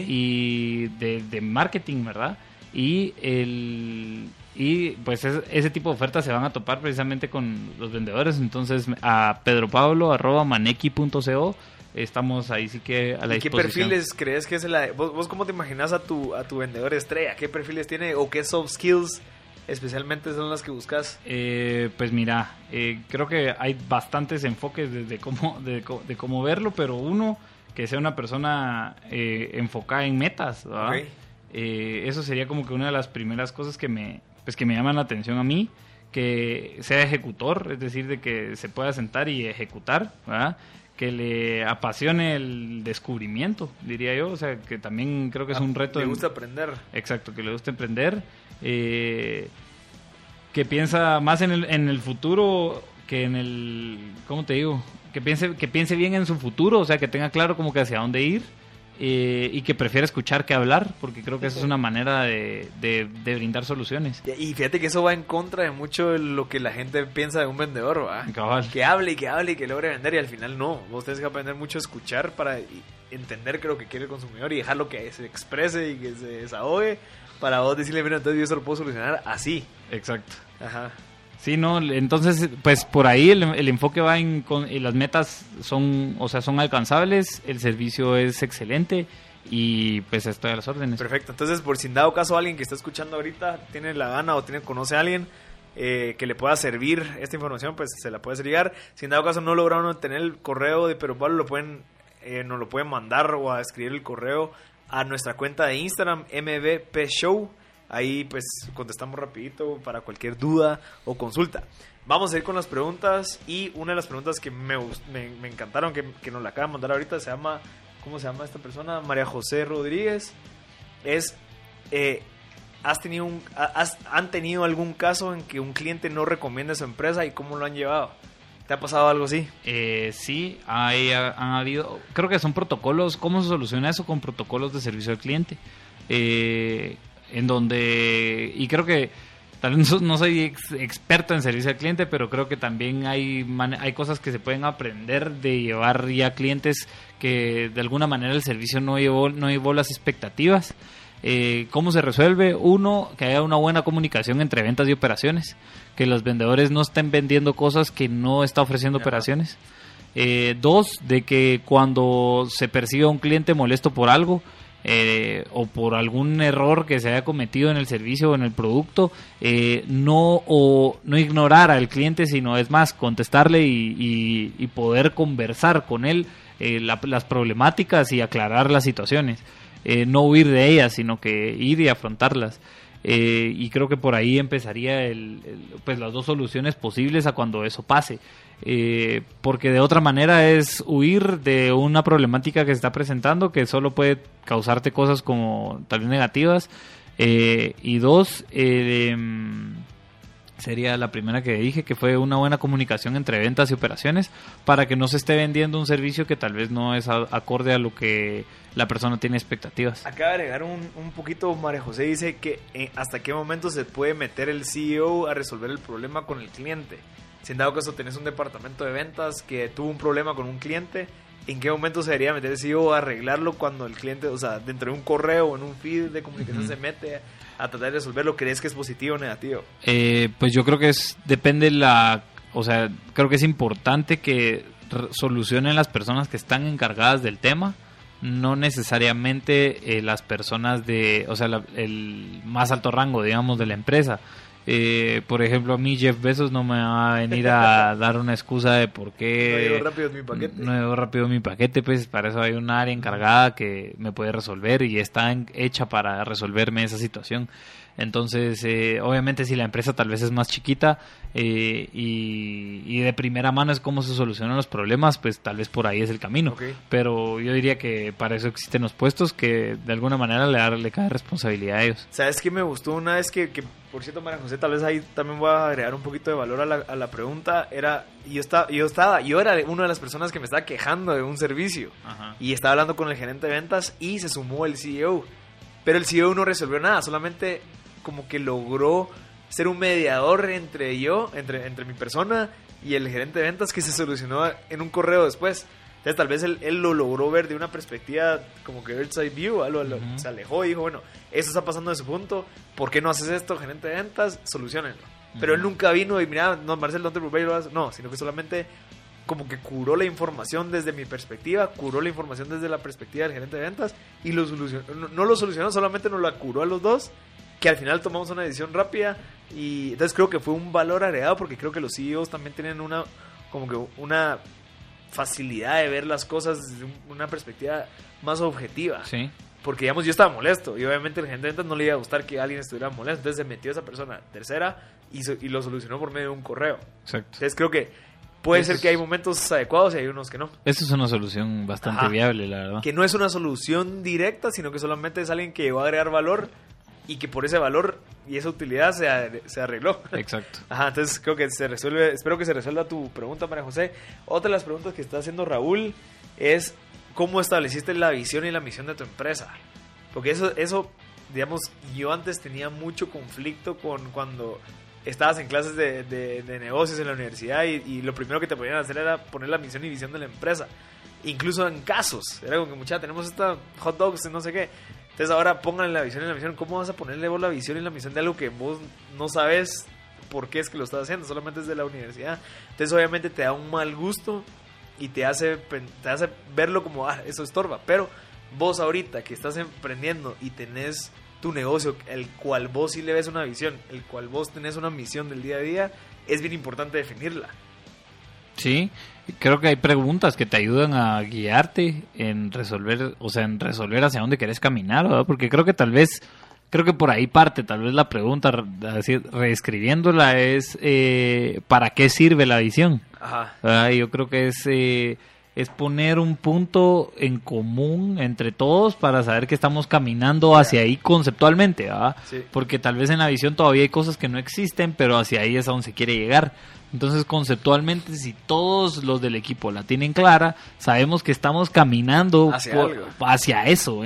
y de, de marketing, ¿verdad? Y el y pues es- ese tipo de ofertas se van a topar precisamente con los vendedores. Entonces a pedropablo@maneki.co estamos ahí sí que a la ¿Y qué disposición. perfiles crees que es la... Vos, vos cómo te imaginas a tu, a tu vendedor estrella? ¿Qué perfiles tiene o qué soft skills especialmente son las que buscas? Eh, pues mira, eh, creo que hay bastantes enfoques desde cómo, de, de cómo verlo, pero uno que sea una persona eh, enfocada en metas, ¿verdad? Ok. Eh, eso sería como que una de las primeras cosas que me, pues que me llaman la atención a mí, que sea ejecutor, es decir, de que se pueda sentar y ejecutar, ¿verdad? Que le apasione el descubrimiento, diría yo, o sea, que también creo que es un reto. En- gusta aprender. Exacto, que le gusta emprender, eh, que piensa más en el, en el futuro que en el, ¿cómo te digo? Que piense, que piense bien en su futuro, o sea, que tenga claro como que hacia dónde ir eh, y que prefiera escuchar que hablar, porque creo que esa es una manera de, de- de brindar soluciones. Y fíjate que eso va en contra de mucho de lo que la gente piensa de un vendedor, ¿va? Cabal. Que hable y que hable y que logre vender y al final no. Vos tenés que aprender mucho a escuchar para entender qué es lo que quiere el consumidor y dejarlo que se exprese y que se desahogue para vos decirle, mira, entonces yo eso lo puedo solucionar así. Exacto. Ajá. Sí, no, entonces, pues por ahí el, enfoque va en, con, y las metas son, o sea, son alcanzables, el servicio es excelente y pues estoy a las órdenes. Perfecto. Entonces, por si en dado caso alguien que está escuchando ahorita tiene la gana o tiene conoce a alguien eh, que le pueda servir esta información, pues se la puede llegar. Si en dado caso no lograron obtener el correo de Pero Pablo, lo pueden, eh, nos lo pueden mandar o a escribir el correo a nuestra cuenta de Instagram, MBP Show. Ahí pues contestamos rapidito para cualquier duda o consulta. Vamos a ir con las preguntas y una de las preguntas que me, me, me encantaron, que, nos la acaban de mandar ahorita, se llama, ¿cómo se llama esta persona? María José Rodríguez. Es, eh, ¿has tenido un, ha- has- ¿han tenido algún caso en que un cliente no recomienda su empresa y cómo lo han llevado? ¿Te ha pasado algo así? Eh, sí, hay, ha- han habido, creo que son protocolos, ¿cómo se soluciona eso? Con protocolos de servicio al cliente, Eh, en donde, y creo que tal vez no- soy ex- experto en servicio al cliente, pero creo que también hay, man- hay cosas que se pueden aprender de llevar ya clientes que de alguna manera el servicio no llevó, no llevó las expectativas. Eh, ¿Cómo se resuelve? Uno, que haya una buena comunicación entre ventas y operaciones. Que los vendedores no estén vendiendo cosas que no está ofreciendo Ajá. operaciones. Eh, dos, de que cuando se percibe a un cliente molesto por algo, eh, o por algún error que se haya cometido en el servicio o en el producto, eh, no, o, no ignorar al cliente, sino es más, contestarle y, poder conversar con él eh, las problemáticas y aclarar las situaciones. no huir de ellas, sino que ir y afrontarlas. Y creo que por ahí empezaría el, pues las dos soluciones posibles a cuando eso pase. Eh, porque de otra manera es huir de una problemática que se está presentando que solo puede causarte cosas como tal vez negativas. Eh, y dos, eh, em, sería la primera que dije, que fue una buena comunicación entre ventas y operaciones para que no se esté vendiendo un servicio que tal vez no es acorde a lo que la persona tiene expectativas. Acaba de agregar un, un poquito, María José dice que hasta qué momento se puede meter el CEO a resolver el problema con el cliente. Si en dado caso tenés un departamento de ventas que tuvo un problema con un cliente, ¿en qué momento se debería meter el CEO a arreglarlo cuando el cliente, o sea, dentro de un correo o en un feed de comunicación se mete a tratar de resolverlo? ¿Crees que es positivo o negativo? Eh, pues yo creo que es, depende la, o sea, creo que es importante que solucionen las personas que están encargadas del tema no necesariamente eh, las personas de, o sea, el más alto rango, digamos, de la empresa. Eh, por ejemplo, a mí Jeff Bezos no me va a venir a dar una excusa de por qué... No llegó rápido mi paquete. No llegó rápido mi paquete, pues para eso hay un área encargada que me puede resolver y está hecha para resolverme esa situación. Entonces, eh, obviamente si la empresa tal vez es más chiquita eh, y, de primera mano es cómo se solucionan los problemas, pues tal vez por ahí es el camino. Pero yo diría que para eso existen los puestos que de alguna manera le, le cae responsabilidad a ellos. ¿Sabes qué me gustó una vez que, que, por cierto, María José, tal vez ahí también voy a agregar un poquito de valor a la, a la pregunta? Era, yo estaba, yo estaba, yo era una de las personas que me estaba quejando de un servicio y estaba hablando con el gerente de ventas y se sumó el CEO. Pero el CEO no resolvió nada, solamente como que logró ser un mediador entre yo, entre, entre mi persona y el gerente de ventas que se solucionó en un correo después. Entonces tal vez él, lo logró ver de una perspectiva como que eye view, algo, se alejó y dijo, bueno, eso está pasando de su punto, ¿por qué no haces esto, gerente de ventas? Solucionenlo. Pero él nunca vino y mira, no, Marcel, no te preocupes, no, sino que solamente como que curó la información desde mi perspectiva, curó la información desde la perspectiva del gerente de ventas y lo solucionó, no, lo solucionó, solamente nos la curó a los dos que al final tomamos una decisión rápida y entonces creo que fue un valor agregado porque creo que los CEOs también tienen una como que una facilidad de ver las cosas desde una perspectiva más objetiva. Sí. Porque digamos yo estaba molesto y obviamente el gente de ventas no le iba a gustar que alguien estuviera molesto, entonces se metió esa persona tercera y, y lo solucionó por medio de un correo. Exacto. Entonces creo que puede ser que hay momentos adecuados y hay unos que no. Eso es una solución bastante viable, la verdad. Que no es una solución directa, sino que solamente es alguien que llegó a agregar valor y que por ese valor y esa utilidad se, se arregló. Exacto. Ajá, entonces creo que se resuelve, espero que se resuelva tu pregunta, María José. Otra de las preguntas que está haciendo Raúl es cómo estableciste la visión y la misión de tu empresa. Porque eso, eso digamos, yo antes tenía mucho conflicto con cuando estabas en clases de, de, negocios en la universidad y, y, lo primero que te podían hacer era poner la misión y visión de la empresa. Incluso en casos. Era como que, mucha, tenemos esta hot dogs, no sé qué. Entonces ahora pongan la visión y la misión. ¿Cómo vas a ponerle vos la visión y la misión de algo que vos no sabes por qué es que lo estás haciendo? Solamente desde la universidad. Entonces obviamente te da un mal gusto y te hace, te hace verlo como, ah, eso estorba. Pero vos ahorita que estás emprendiendo y tenés tu negocio, el cual vos sí le ves una visión, el cual vos tenés una misión del día a día, es bien importante definirla. Sí, creo que hay preguntas que te ayudan a guiarte en resolver, o sea, en resolver hacia dónde querés caminar, ¿verdad? Porque creo que tal vez, creo que por ahí parte, tal vez la pregunta, decir, reescribiéndola es, eh, ¿para qué sirve la visión? Ajá. Yo creo que es... Eh, es poner un punto en común entre todos para saber que estamos caminando hacia ahí conceptualmente, ¿verdad? Porque tal vez en la visión todavía hay cosas que no existen, pero hacia ahí es a donde se quiere llegar. Entonces, conceptualmente, si todos los del equipo la tienen clara, sabemos que estamos caminando hacia, eso.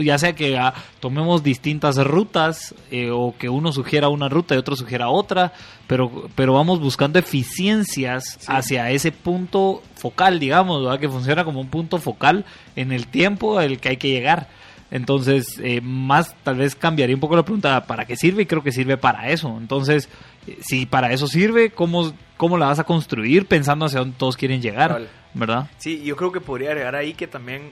ya sea que ah, tomemos distintas rutas eh, o que uno sugiera una ruta y otro sugiera otra, pero, pero vamos buscando eficiencias hacia ese punto focal, digamos, que funciona como un punto focal en el tiempo al que hay que llegar. Entonces, eh, más tal vez cambiaría un poco la pregunta, ¿para qué sirve? Y creo que sirve para eso. Entonces, eh, si para eso sirve, ¿cómo, cómo la vas a construir pensando hacia dónde todos quieren llegar? Vale. ¿Verdad? Sí, yo creo que podría agregar ahí que también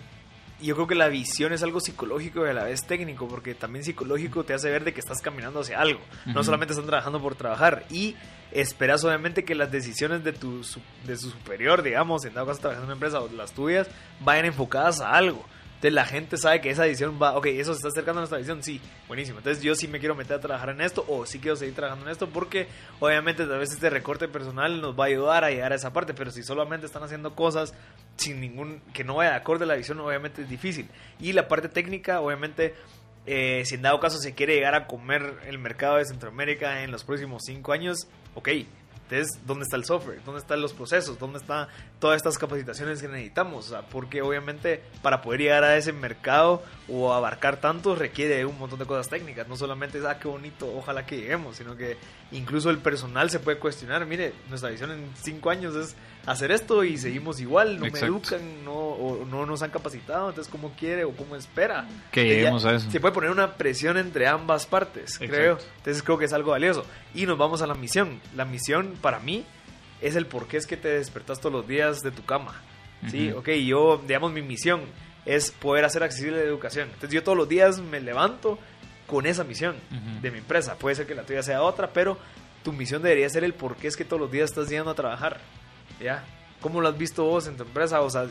yo creo que la visión es algo psicológico y a la vez técnico, porque también psicológico te hace ver de que estás caminando hacia algo, no solamente están trabajando por trabajar y esperas obviamente que las decisiones de tu de su superior, digamos, en dado caso trabajando en una empresa o las tuyas, vayan enfocadas a algo. Entonces la gente sabe que esa decisión va, ok, eso se está acercando a nuestra decisión, sí, buenísimo. Entonces yo sí me quiero meter a trabajar en esto o sí quiero seguir trabajando en esto porque obviamente tal vez este recorte personal nos va a ayudar a llegar a esa parte, pero si solamente están haciendo cosas sin ningún, que no vaya de acorde a la visión, obviamente es difícil. Y la parte técnica, obviamente, eh, si en dado caso se quiere llegar a comer el mercado de Centroamérica en los próximos cinco años, ok. Entonces, ¿dónde está el software? ¿Dónde están los procesos? ¿Dónde están todas estas capacitaciones que necesitamos? Porque obviamente para poder llegar a ese mercado o abarcar tanto requiere un montón de cosas técnicas. No solamente es, ah, qué bonito, ojalá que lleguemos, sino que incluso el personal se puede cuestionar. Mire, nuestra visión en cinco años es hacer esto y seguimos igual, no Exacto. me educan, no, o no nos han capacitado, entonces ¿cómo quiere o cómo espera? Que lleguemos a eso. Se puede poner una presión entre ambas partes, Exacto. creo. Entonces creo que es algo valioso. Y nos vamos a la misión. La misión para mí es el por qué es que te despertas todos los días de tu cama. Sí, Ujú. ok, yo, digamos, mi misión es poder hacer accesible la educación. Entonces yo todos los días me levanto con esa misión de mi empresa. Puede ser que la tuya sea otra, pero tu misión debería ser el por qué es que todos los días estás yendo a trabajar. ¿Ya? ¿Cómo lo has visto vos en tu empresa? O sea,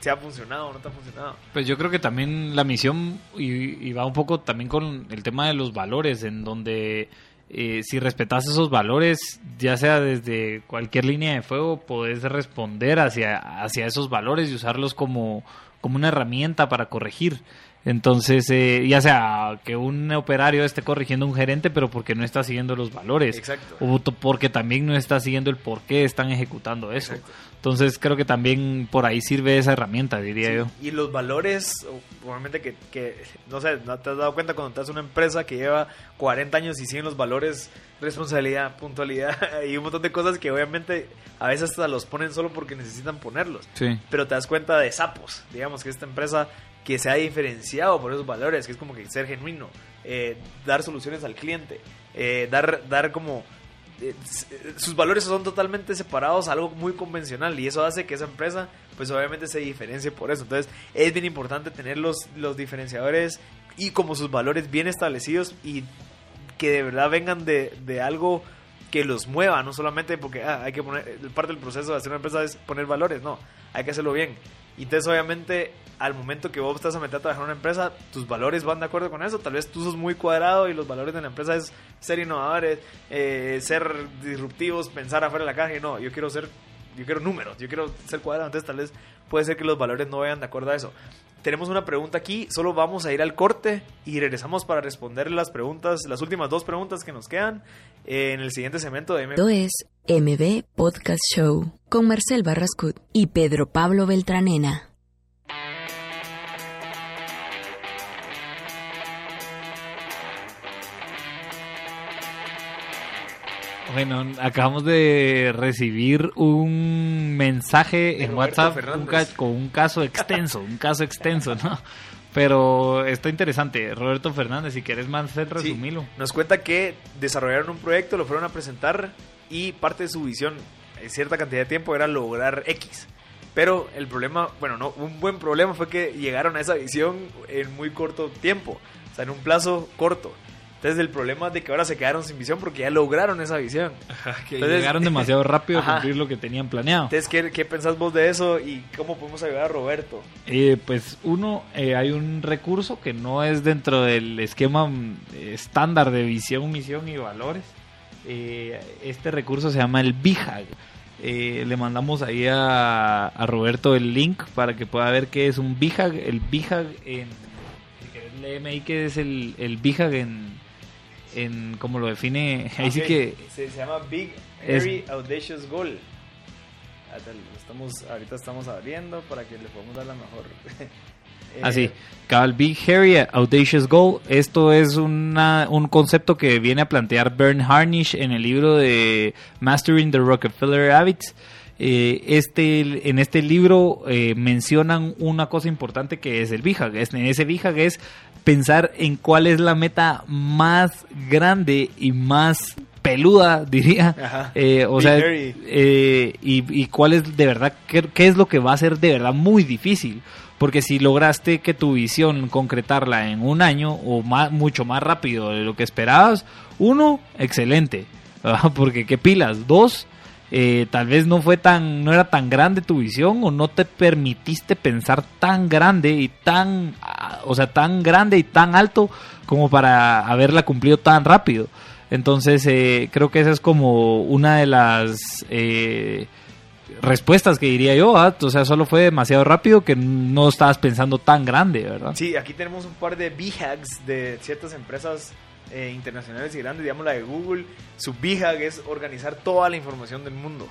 si ha funcionado o no te ha funcionado. Pues yo creo que también la misión y, va un poco también con el tema de los valores, en donde eh, si respetas esos valores, ya sea desde cualquier línea de fuego, podés responder hacia, hacia esos valores y usarlos como, como una herramienta para corregir. Entonces, eh, ya sea que un operario esté corrigiendo a un gerente, pero porque no está siguiendo los valores. Exacto. O porque también no está siguiendo el por qué están ejecutando eso. Exacto. Entonces, creo que también por ahí sirve esa herramienta, diría Sí, yo. Y los valores, obviamente que, que, no sé, ¿no te has dado cuenta cuando estás en una empresa que lleva 40 años y siguen los valores, responsabilidad, puntualidad y un montón de cosas que obviamente a veces hasta los ponen solo porque necesitan ponerlos? Sí. Pero te das cuenta de sapos, digamos que esta empresa que se ha diferenciado por esos valores, que es como que ser genuino, eh, dar soluciones al cliente, eh, dar, dar como eh, sus valores son totalmente separados algo muy convencional y eso hace que esa empresa pues obviamente se diferencie por eso entonces es bien importante tener los, los diferenciadores y como sus valores bien establecidos y que de verdad vengan de, de algo que los mueva, no solamente porque ah, hay que poner, parte del proceso de hacer una empresa es poner valores, no, hay que hacerlo bien. Y entonces obviamente al momento que vos estás a meter a trabajar en una empresa, tus valores van de acuerdo con eso, tal vez tú sos muy cuadrado y los valores de la empresa es ser innovadores, eh, ser disruptivos, pensar afuera de la caja y no, yo quiero ser, yo quiero números, yo quiero ser cuadrado, entonces tal vez puede ser que los valores no vayan de acuerdo a eso. Tenemos una pregunta aquí, solo vamos a ir al corte y regresamos para responder las preguntas, las últimas dos preguntas que nos quedan en el siguiente segmento de M. Esto es MB Podcast Show con Marcel Barrascut y Pedro Pablo Beltranena. Bueno, acabamos de recibir un mensaje De en Roberto WhatsApp un Fernández. ca- con un caso extenso, un caso extenso, ¿no? Pero está interesante. Roberto Fernández, si quieres más, Sí, resumilo. nos cuenta que desarrollaron un proyecto, lo fueron a presentar y parte de su visión en cierta cantidad de tiempo era lograr X. Pero el problema, bueno, no, un buen problema fue que llegaron a esa visión en muy corto tiempo, o sea, en un plazo corto. Entonces el problema es de que ahora se quedaron sin visión porque ya lograron esa visión. Que Entonces- llegaron demasiado rápido a Ajá. cumplir lo que tenían planeado. Entonces, ¿qué, ¿qué pensás vos de eso y cómo podemos ayudar a Roberto? Eh, pues uno, eh, hay un recurso que no es dentro del esquema mm, estándar de visión, misión y valores. Eh, este recurso se llama el BIHAG. Eh, le mandamos ahí a, a Roberto el link para que pueda ver qué es un BIHAG. El BIHAG en... Si querés, léeme ahí qué es el, el BIHAG en, en... como lo define. Ahí sí que... Se, se llama Big Hairy Audacious Goal. Lo Estamos, ahorita estamos abriendo para que le podamos dar la mejor. Eh, Así, cabal Big Hairy Audacious Goal. Esto es una, un concepto que viene a plantear Bern Harnish en el libro de Mastering the Rockefeller Habits. eh, este, en este libro eh, mencionan una cosa importante que es el VIHAG. En ese VIHAG es pensar en cuál es la meta más grande y más peluda, diría. Ajá. Eh, o Big sea, eh, y, y cuál es de verdad, qué, qué es lo que va a ser de verdad muy difícil. Porque si lograste que tu visión concretarla en un año o más, mucho más rápido de lo que esperabas, uno, excelente. ¿verdad? Porque qué pilas. Dos, eh, tal vez no fue tan, no era tan grande tu visión o no te permitiste pensar tan grande y tan, ah, o sea, tan grande y tan alto como para haberla cumplido tan rápido. Entonces, eh, creo que esa es como una de las eh, respuestas que diría yo. ¿ah? O sea, solo fue demasiado rápido que no estabas pensando tan grande, ¿verdad? Sí, aquí tenemos un par de BHAGs de ciertas empresas eh, internacionales y grandes, digamos la de Google. Su BHAG es organizar toda la información del mundo.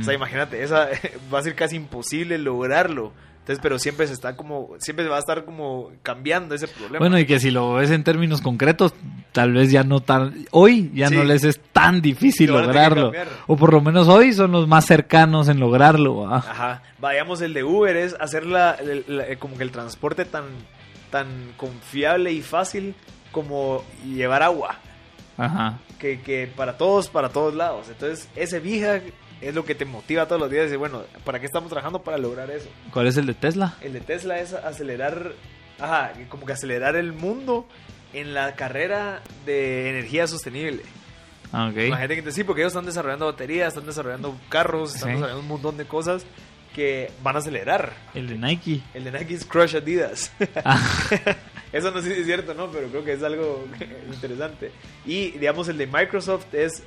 O sea, imagínate, esa va a ser casi imposible lograrlo. Entonces, pero siempre se está como, siempre va a estar como cambiando ese problema. Bueno, y que si lo ves en términos concretos, tal vez ya no tan... Hoy ya Sí. no les es tan difícil Lo lograrlo. O por lo menos hoy son los más cercanos en lograrlo. Ajá. Vayamos, el de Uber es hacer la, eh, como que el transporte tan, tan confiable y fácil como llevar agua. Ajá. Que, que para todos, para todos lados. Entonces, ese VIHAG es lo que te motiva todos los días. Decir, bueno, ¿para qué estamos trabajando para lograr eso? ¿Cuál es el de Tesla? El de Tesla es acelerar, ajá, como que acelerar el mundo en la carrera de energía sostenible. Ah, ok. Imagínate que sí, porque ellos están desarrollando baterías, están desarrollando carros, están Sí. desarrollando un montón de cosas que van a acelerar. El de Nike. El de Nike es Crush Adidas. Ah, Eso no sé si es cierto, ¿no? Pero creo que es algo interesante. Y, digamos, el de Microsoft es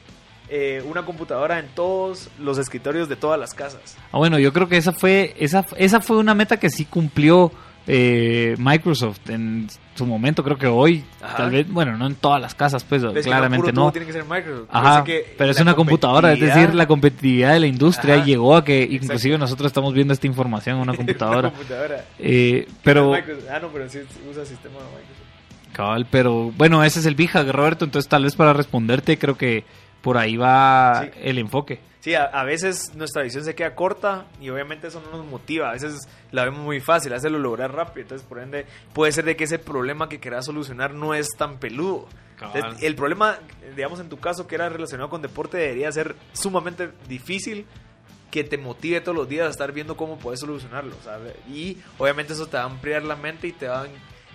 eh, una computadora en todos los escritorios de todas las casas. Ah, bueno, yo creo que esa fue, esa, esa fue una meta que sí cumplió eh, Microsoft en su momento. Creo que hoy, Ajá. tal vez, bueno, no en todas las casas, pues Es claramente no. Tiene que ser Microsoft. Ajá, que pero es una computadora, es decir, la competitividad de la industria Ajá, llegó a que exacto. inclusive nosotros estamos viendo esta información en una computadora. Eh, pero, Ah, no, pero sí usa sistema de Microsoft. cabal, pero bueno, ese es el VIHAG, Roberto, entonces tal vez para responderte creo que por ahí va Sí. el enfoque. Sí, a, a veces nuestra visión se queda corta y obviamente eso no nos motiva. A veces la vemos muy fácil, hacerlo lograr rápido. Entonces, por ende, puede ser de que ese problema que querás solucionar no es tan peludo. Entonces, el problema, digamos en tu caso, que era relacionado con deporte, debería ser sumamente difícil que te motive todos los días a estar viendo cómo puedes solucionarlo. ¿sabes? Y obviamente eso te va a ampliar la mente y te va,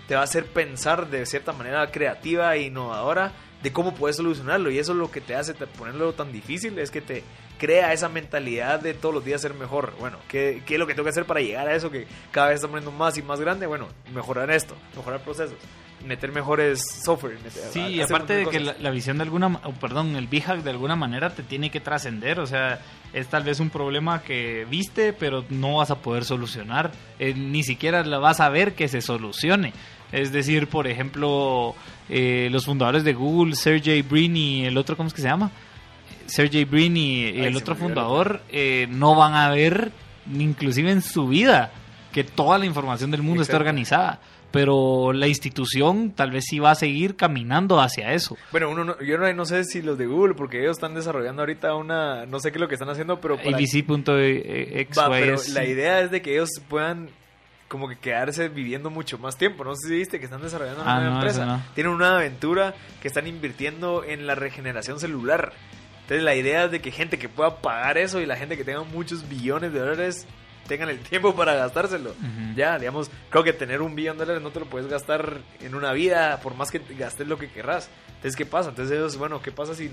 te va a hacer pensar de cierta manera creativa e innovadora de cómo puedes solucionarlo. Y eso es lo que te hace ponerlo tan difícil, es que te crea esa mentalidad de todos los días ser mejor. Bueno, ¿qué, qué es lo que tengo que hacer para llegar a eso que cada vez está poniendo más y más grande? Bueno, mejorar esto, mejorar procesos, meter mejores software. meter- Sí, aparte de que la, visión de alguna, ma- o perdón, el VHAG de alguna manera te tiene que trascender, o sea, es tal vez un problema que viste, pero no vas a poder solucionar, Eh, ni siquiera la vas a ver que se solucione. Es decir, por ejemplo, eh, los fundadores de Google, Sergey Brin y el otro, ¿cómo es que se llama? Sergey Brin y, Ay, el otro fundador eh, no van a ver, ni inclusive en su vida, que toda la información del mundo está Exacto. organizada. Pero la institución tal vez sí va a seguir caminando hacia eso. Bueno, uno no- yo no, no sé si los de Google, porque ellos están desarrollando ahorita una, no sé qué es lo que están haciendo, pero para- Va, pero la idea es de que ellos puedan como que quedarse viviendo mucho más tiempo. No sé si viste que están desarrollando una Ah, nueva no, empresa. no. Tienen una aventura que están invirtiendo en la regeneración celular. Entonces la idea es de que gente que pueda pagar eso y la gente que tenga muchos billones de dólares tengan el tiempo para gastárselo. Ya, digamos, creo que tener un billón de dólares no te lo puedes gastar en una vida por más que te gastes lo que querrás. Entonces, ¿qué pasa? Entonces ellos, bueno, ¿qué pasa si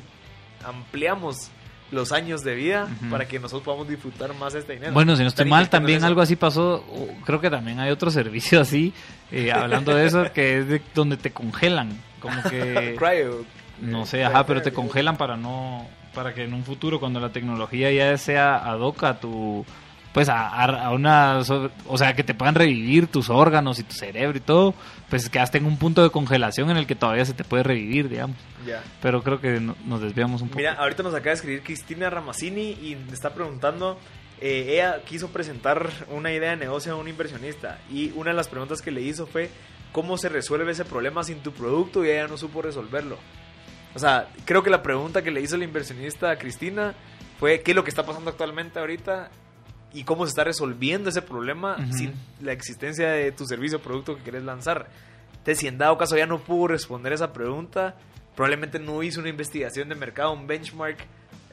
ampliamos los años de vida para que nosotros podamos disfrutar más este dinero? Bueno, si no estoy mal, también eso. algo así pasó. Creo que también hay otro servicio así, eh, hablando de eso, que es de donde te congelan. Como que. Cryo. No sé, ajá, pero te congelan para no. Para que en un futuro, cuando la tecnología ya sea ad hoc a tu. Pues a, una. O sea, que te puedan revivir tus órganos y tu cerebro y todo. Pues quedaste en un punto de congelación en el que todavía se te puede revivir, digamos. Ya. Pero creo que no- nos desviamos un poco. Mira, ahorita nos acaba de escribir Cristina Ramazzini y me está preguntando. eh, ella quiso presentar una idea de negocio a un inversionista y una de las preguntas que le hizo fue cómo se resuelve ese problema sin tu producto y ella no supo resolverlo. O sea, creo que la pregunta que le hizo el inversionista a Cristina fue qué es lo que está pasando actualmente ahorita y cómo se está resolviendo ese problema sin la existencia de tu servicio o producto que querés lanzar. Entonces, si en dado caso ya no pudo responder esa pregunta, probablemente no hizo una investigación de mercado, un benchmark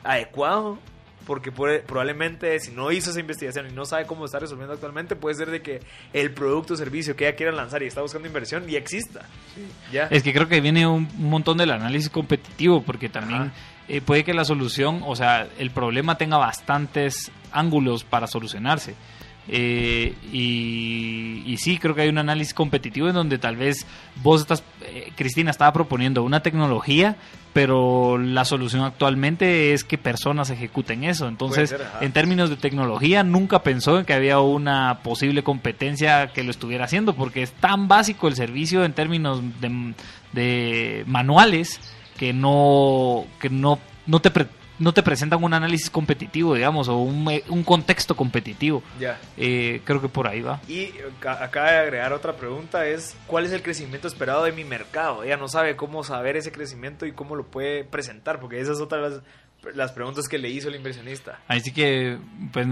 adecuado, porque puede- probablemente si no hizo esa investigación y no sabe cómo está resolviendo actualmente, puede ser de que el producto o servicio que ella quiera lanzar y está buscando inversión ya exista. Ya. Es que creo que viene un, un montón del análisis competitivo, porque también Ajá. eh, puede que la solución, o sea, el problema tenga bastantes ángulos para solucionarse. Eh, y, y sí, creo que hay un análisis competitivo en donde tal vez vos estás, eh, Cristina estaba proponiendo una tecnología, pero la solución actualmente es que personas ejecuten eso. Entonces, ser, en términos de tecnología, nunca pensó en que había una posible competencia que lo estuviera haciendo, porque es tan básico el servicio en términos de, de manuales que no, que no, no te pre- no te presentan un análisis competitivo, digamos, o un, eh, un contexto competitivo. Ya. Eh, creo que por ahí va. Y ca- acaba de agregar otra pregunta, es ¿cuál es el crecimiento esperado de mi mercado? Ella no sabe cómo saber ese crecimiento y cómo lo puede presentar, porque esas son otras las, las preguntas que le hizo el inversionista. Ahí sí que, pues,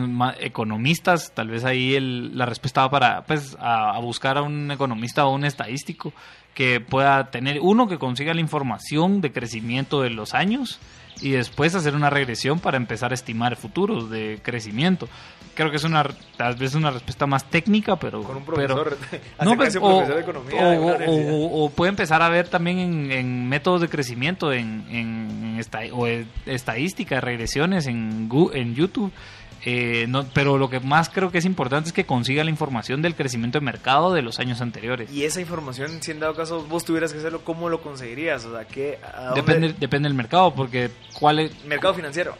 economistas, tal vez ahí el- la respuesta va para, pues, a, a buscar a un economista o un estadístico que pueda tener, uno, que consiga la información de crecimiento de los años y después hacer una regresión para empezar a estimar futuros de crecimiento. Creo que es una, tal vez una respuesta más técnica, pero... Con un pero- profesor, no, pues, o, de economía. o- de puede empezar a ver también en, en métodos de crecimiento, en, en, en esta- o estadística, regresiones en, en YouTube. Eh, no, pero lo que más creo que es importante es que consiga la información del crecimiento de mercado de los años anteriores. Y esa información, si en dado caso vos tuvieras que hacerlo, ¿cómo lo conseguirías? O sea, ¿qué, Depende, depende del mercado, porque cuál es, Mercado financiero.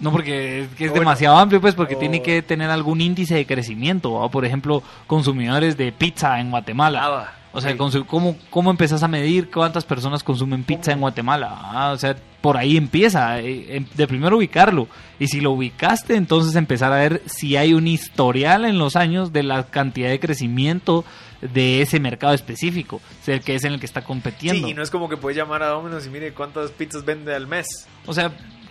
No, porque es, que es Bueno. demasiado amplio, pues, porque O- tiene que tener algún índice de crecimiento. O, por ejemplo, consumidores de pizza en Guatemala. Ah. O sea, ¿cómo, ¿cómo empezás a medir cuántas personas consumen pizza en Guatemala? Ah, o sea, por ahí empieza. eh, em- De primero ubicarlo. Y si lo ubicaste, entonces empezar a ver si hay un historial en los años de la cantidad de crecimiento de ese mercado específico. O sea, el que es en el que está compitiendo. Sí, y no es como que puedes llamar a Domino's y mire cuántas pizzas vende al mes. O sea,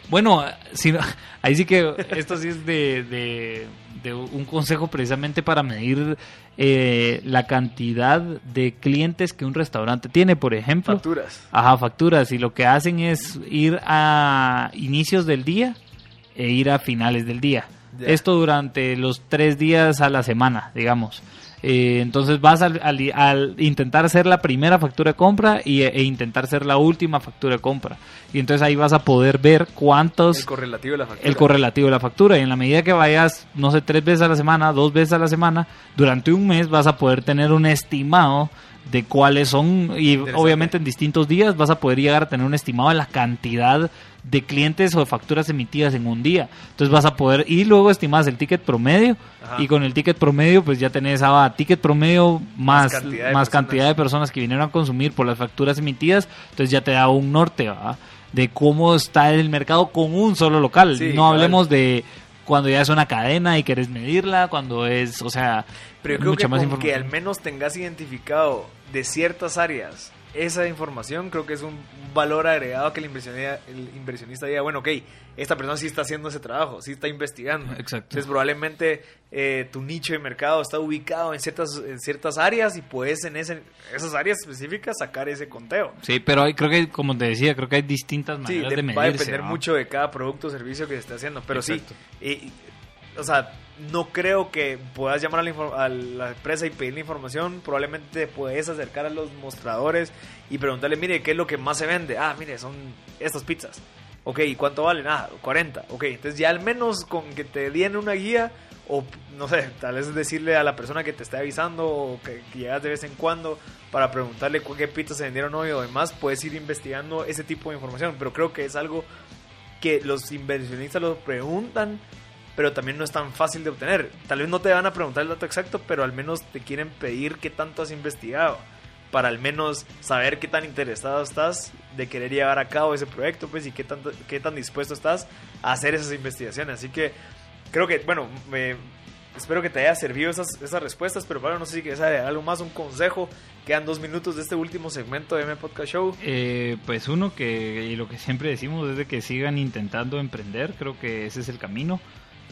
bueno, si no- ahí sí que esto sí es de, de- de un consejo precisamente para medir eh, la cantidad de clientes que un restaurante tiene, por ejemplo. Facturas. Ajá, facturas. Y lo que hacen es ir a inicios del día e ir a finales del día. Esto durante los tres días a la semana, digamos. Eh, entonces vas al, al- al intentar hacer la primera factura de compra y, e intentar hacer la última factura de compra. Y entonces ahí vas a poder ver cuántos El correlativo de la factura. el correlativo de la factura. Y en la medida que vayas, no sé, tres veces a la semana, dos veces a la semana, durante un mes vas a poder tener un estimado de cuáles son, y obviamente en distintos días vas a poder llegar a tener un estimado de la cantidad de clientes o de facturas emitidas en un día. Entonces vas a poder, y luego estimas el ticket promedio, Ajá. y con el ticket promedio, pues ya tenés ah, ticket promedio más, Más cantidad de más personas. cantidad de personas que vinieron a consumir por las facturas emitidas, entonces ya te da un norte. De cómo está el mercado con un solo local. Sí, no hablemos de cuando ya es una cadena y querés medirla, cuando es, o sea, Pero yo creo mucha que más con que información. al menos tengas identificado de ciertas áreas esa información, creo que es un valor agregado que el inversionista, el inversionista diga, bueno, ok, esta persona sí está haciendo ese trabajo, sí está investigando. Exacto. Entonces probablemente eh, tu nicho de mercado está ubicado en ciertas, en ciertas áreas y puedes en ese, esas áreas específicas sacar ese conteo. Sí, pero hay, creo que, como te decía, creo que hay distintas Sí, maneras de- de medirse. va a depender mucho de cada producto o servicio que se esté haciendo. Pero Exacto. sí, y- o sea, no creo que puedas llamar a la, a la empresa y pedirle información. Probablemente puedes acercar a los mostradores y preguntarle, mire, ¿qué es lo que más se vende? Ah, mire, son estas pizzas. Ok, ¿y cuánto valen? Ah, 40. Ok, entonces ya al menos con que te den una guía o no sé, tal vez decirle a la persona que te esté avisando o que, que llegas de vez en cuando para preguntarle qué pizzas se vendieron hoy o demás, puedes ir investigando ese tipo de información. Pero creo que es algo que los inversionistas lo preguntan, pero también no es tan fácil de obtener. Tal vez no te van a preguntar el dato exacto, pero al menos te quieren pedir qué tanto has investigado, para al menos saber qué tan interesado estás de querer llevar a cabo ese proyecto, pues, y qué, tanto, qué tan dispuesto estás a hacer esas investigaciones. Así que creo que, bueno, me- espero que te haya servido esas, esas respuestas, pero Pablo, no sé si quieres algo más, un consejo. Quedan dos minutos de este último segmento de M Podcast Show. Eh, pues uno que, y lo que siempre decimos es de que sigan intentando emprender, creo que ese es el camino.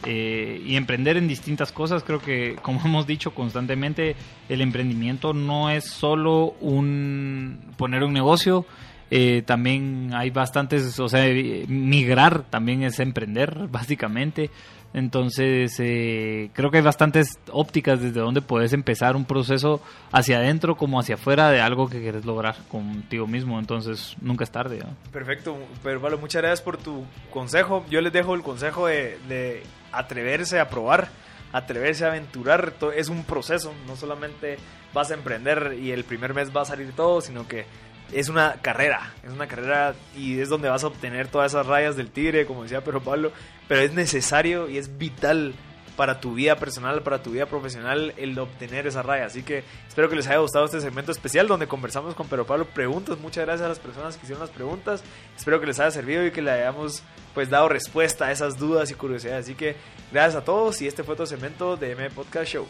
Eh, y emprender en distintas cosas. Creo que, como hemos dicho constantemente, el emprendimiento no es solo un poner un negocio. Eh, también hay bastantes, o sea, migrar también es emprender, básicamente. Entonces, eh, creo que hay bastantes ópticas desde donde puedes empezar un proceso hacia adentro como hacia afuera de algo que quieres lograr contigo mismo. Entonces, nunca es tarde. Perfecto, pero vale, muchas gracias por tu consejo. Yo les dejo el consejo de, atreverse a probar, atreverse a aventurar. Es un proceso, no solamente vas a emprender y el primer mes va a salir todo, sino que es una carrera, es una carrera y es donde vas a obtener todas esas rayas del tigre, como decía Pero Pablo, pero es necesario y es vital para tu vida personal, para tu vida profesional, el obtener esa raya. Así que espero que les haya gustado este segmento especial donde conversamos con Pero Pablo preguntas. Muchas gracias a las personas que hicieron las preguntas. Espero que les haya servido y que le hayamos pues dado respuesta a esas dudas y curiosidades. Así que gracias a todos y este fue otro segmento de M Podcast Show.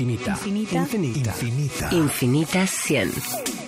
Infinita. Infinita. Infinita. Infinita. Infinita 100.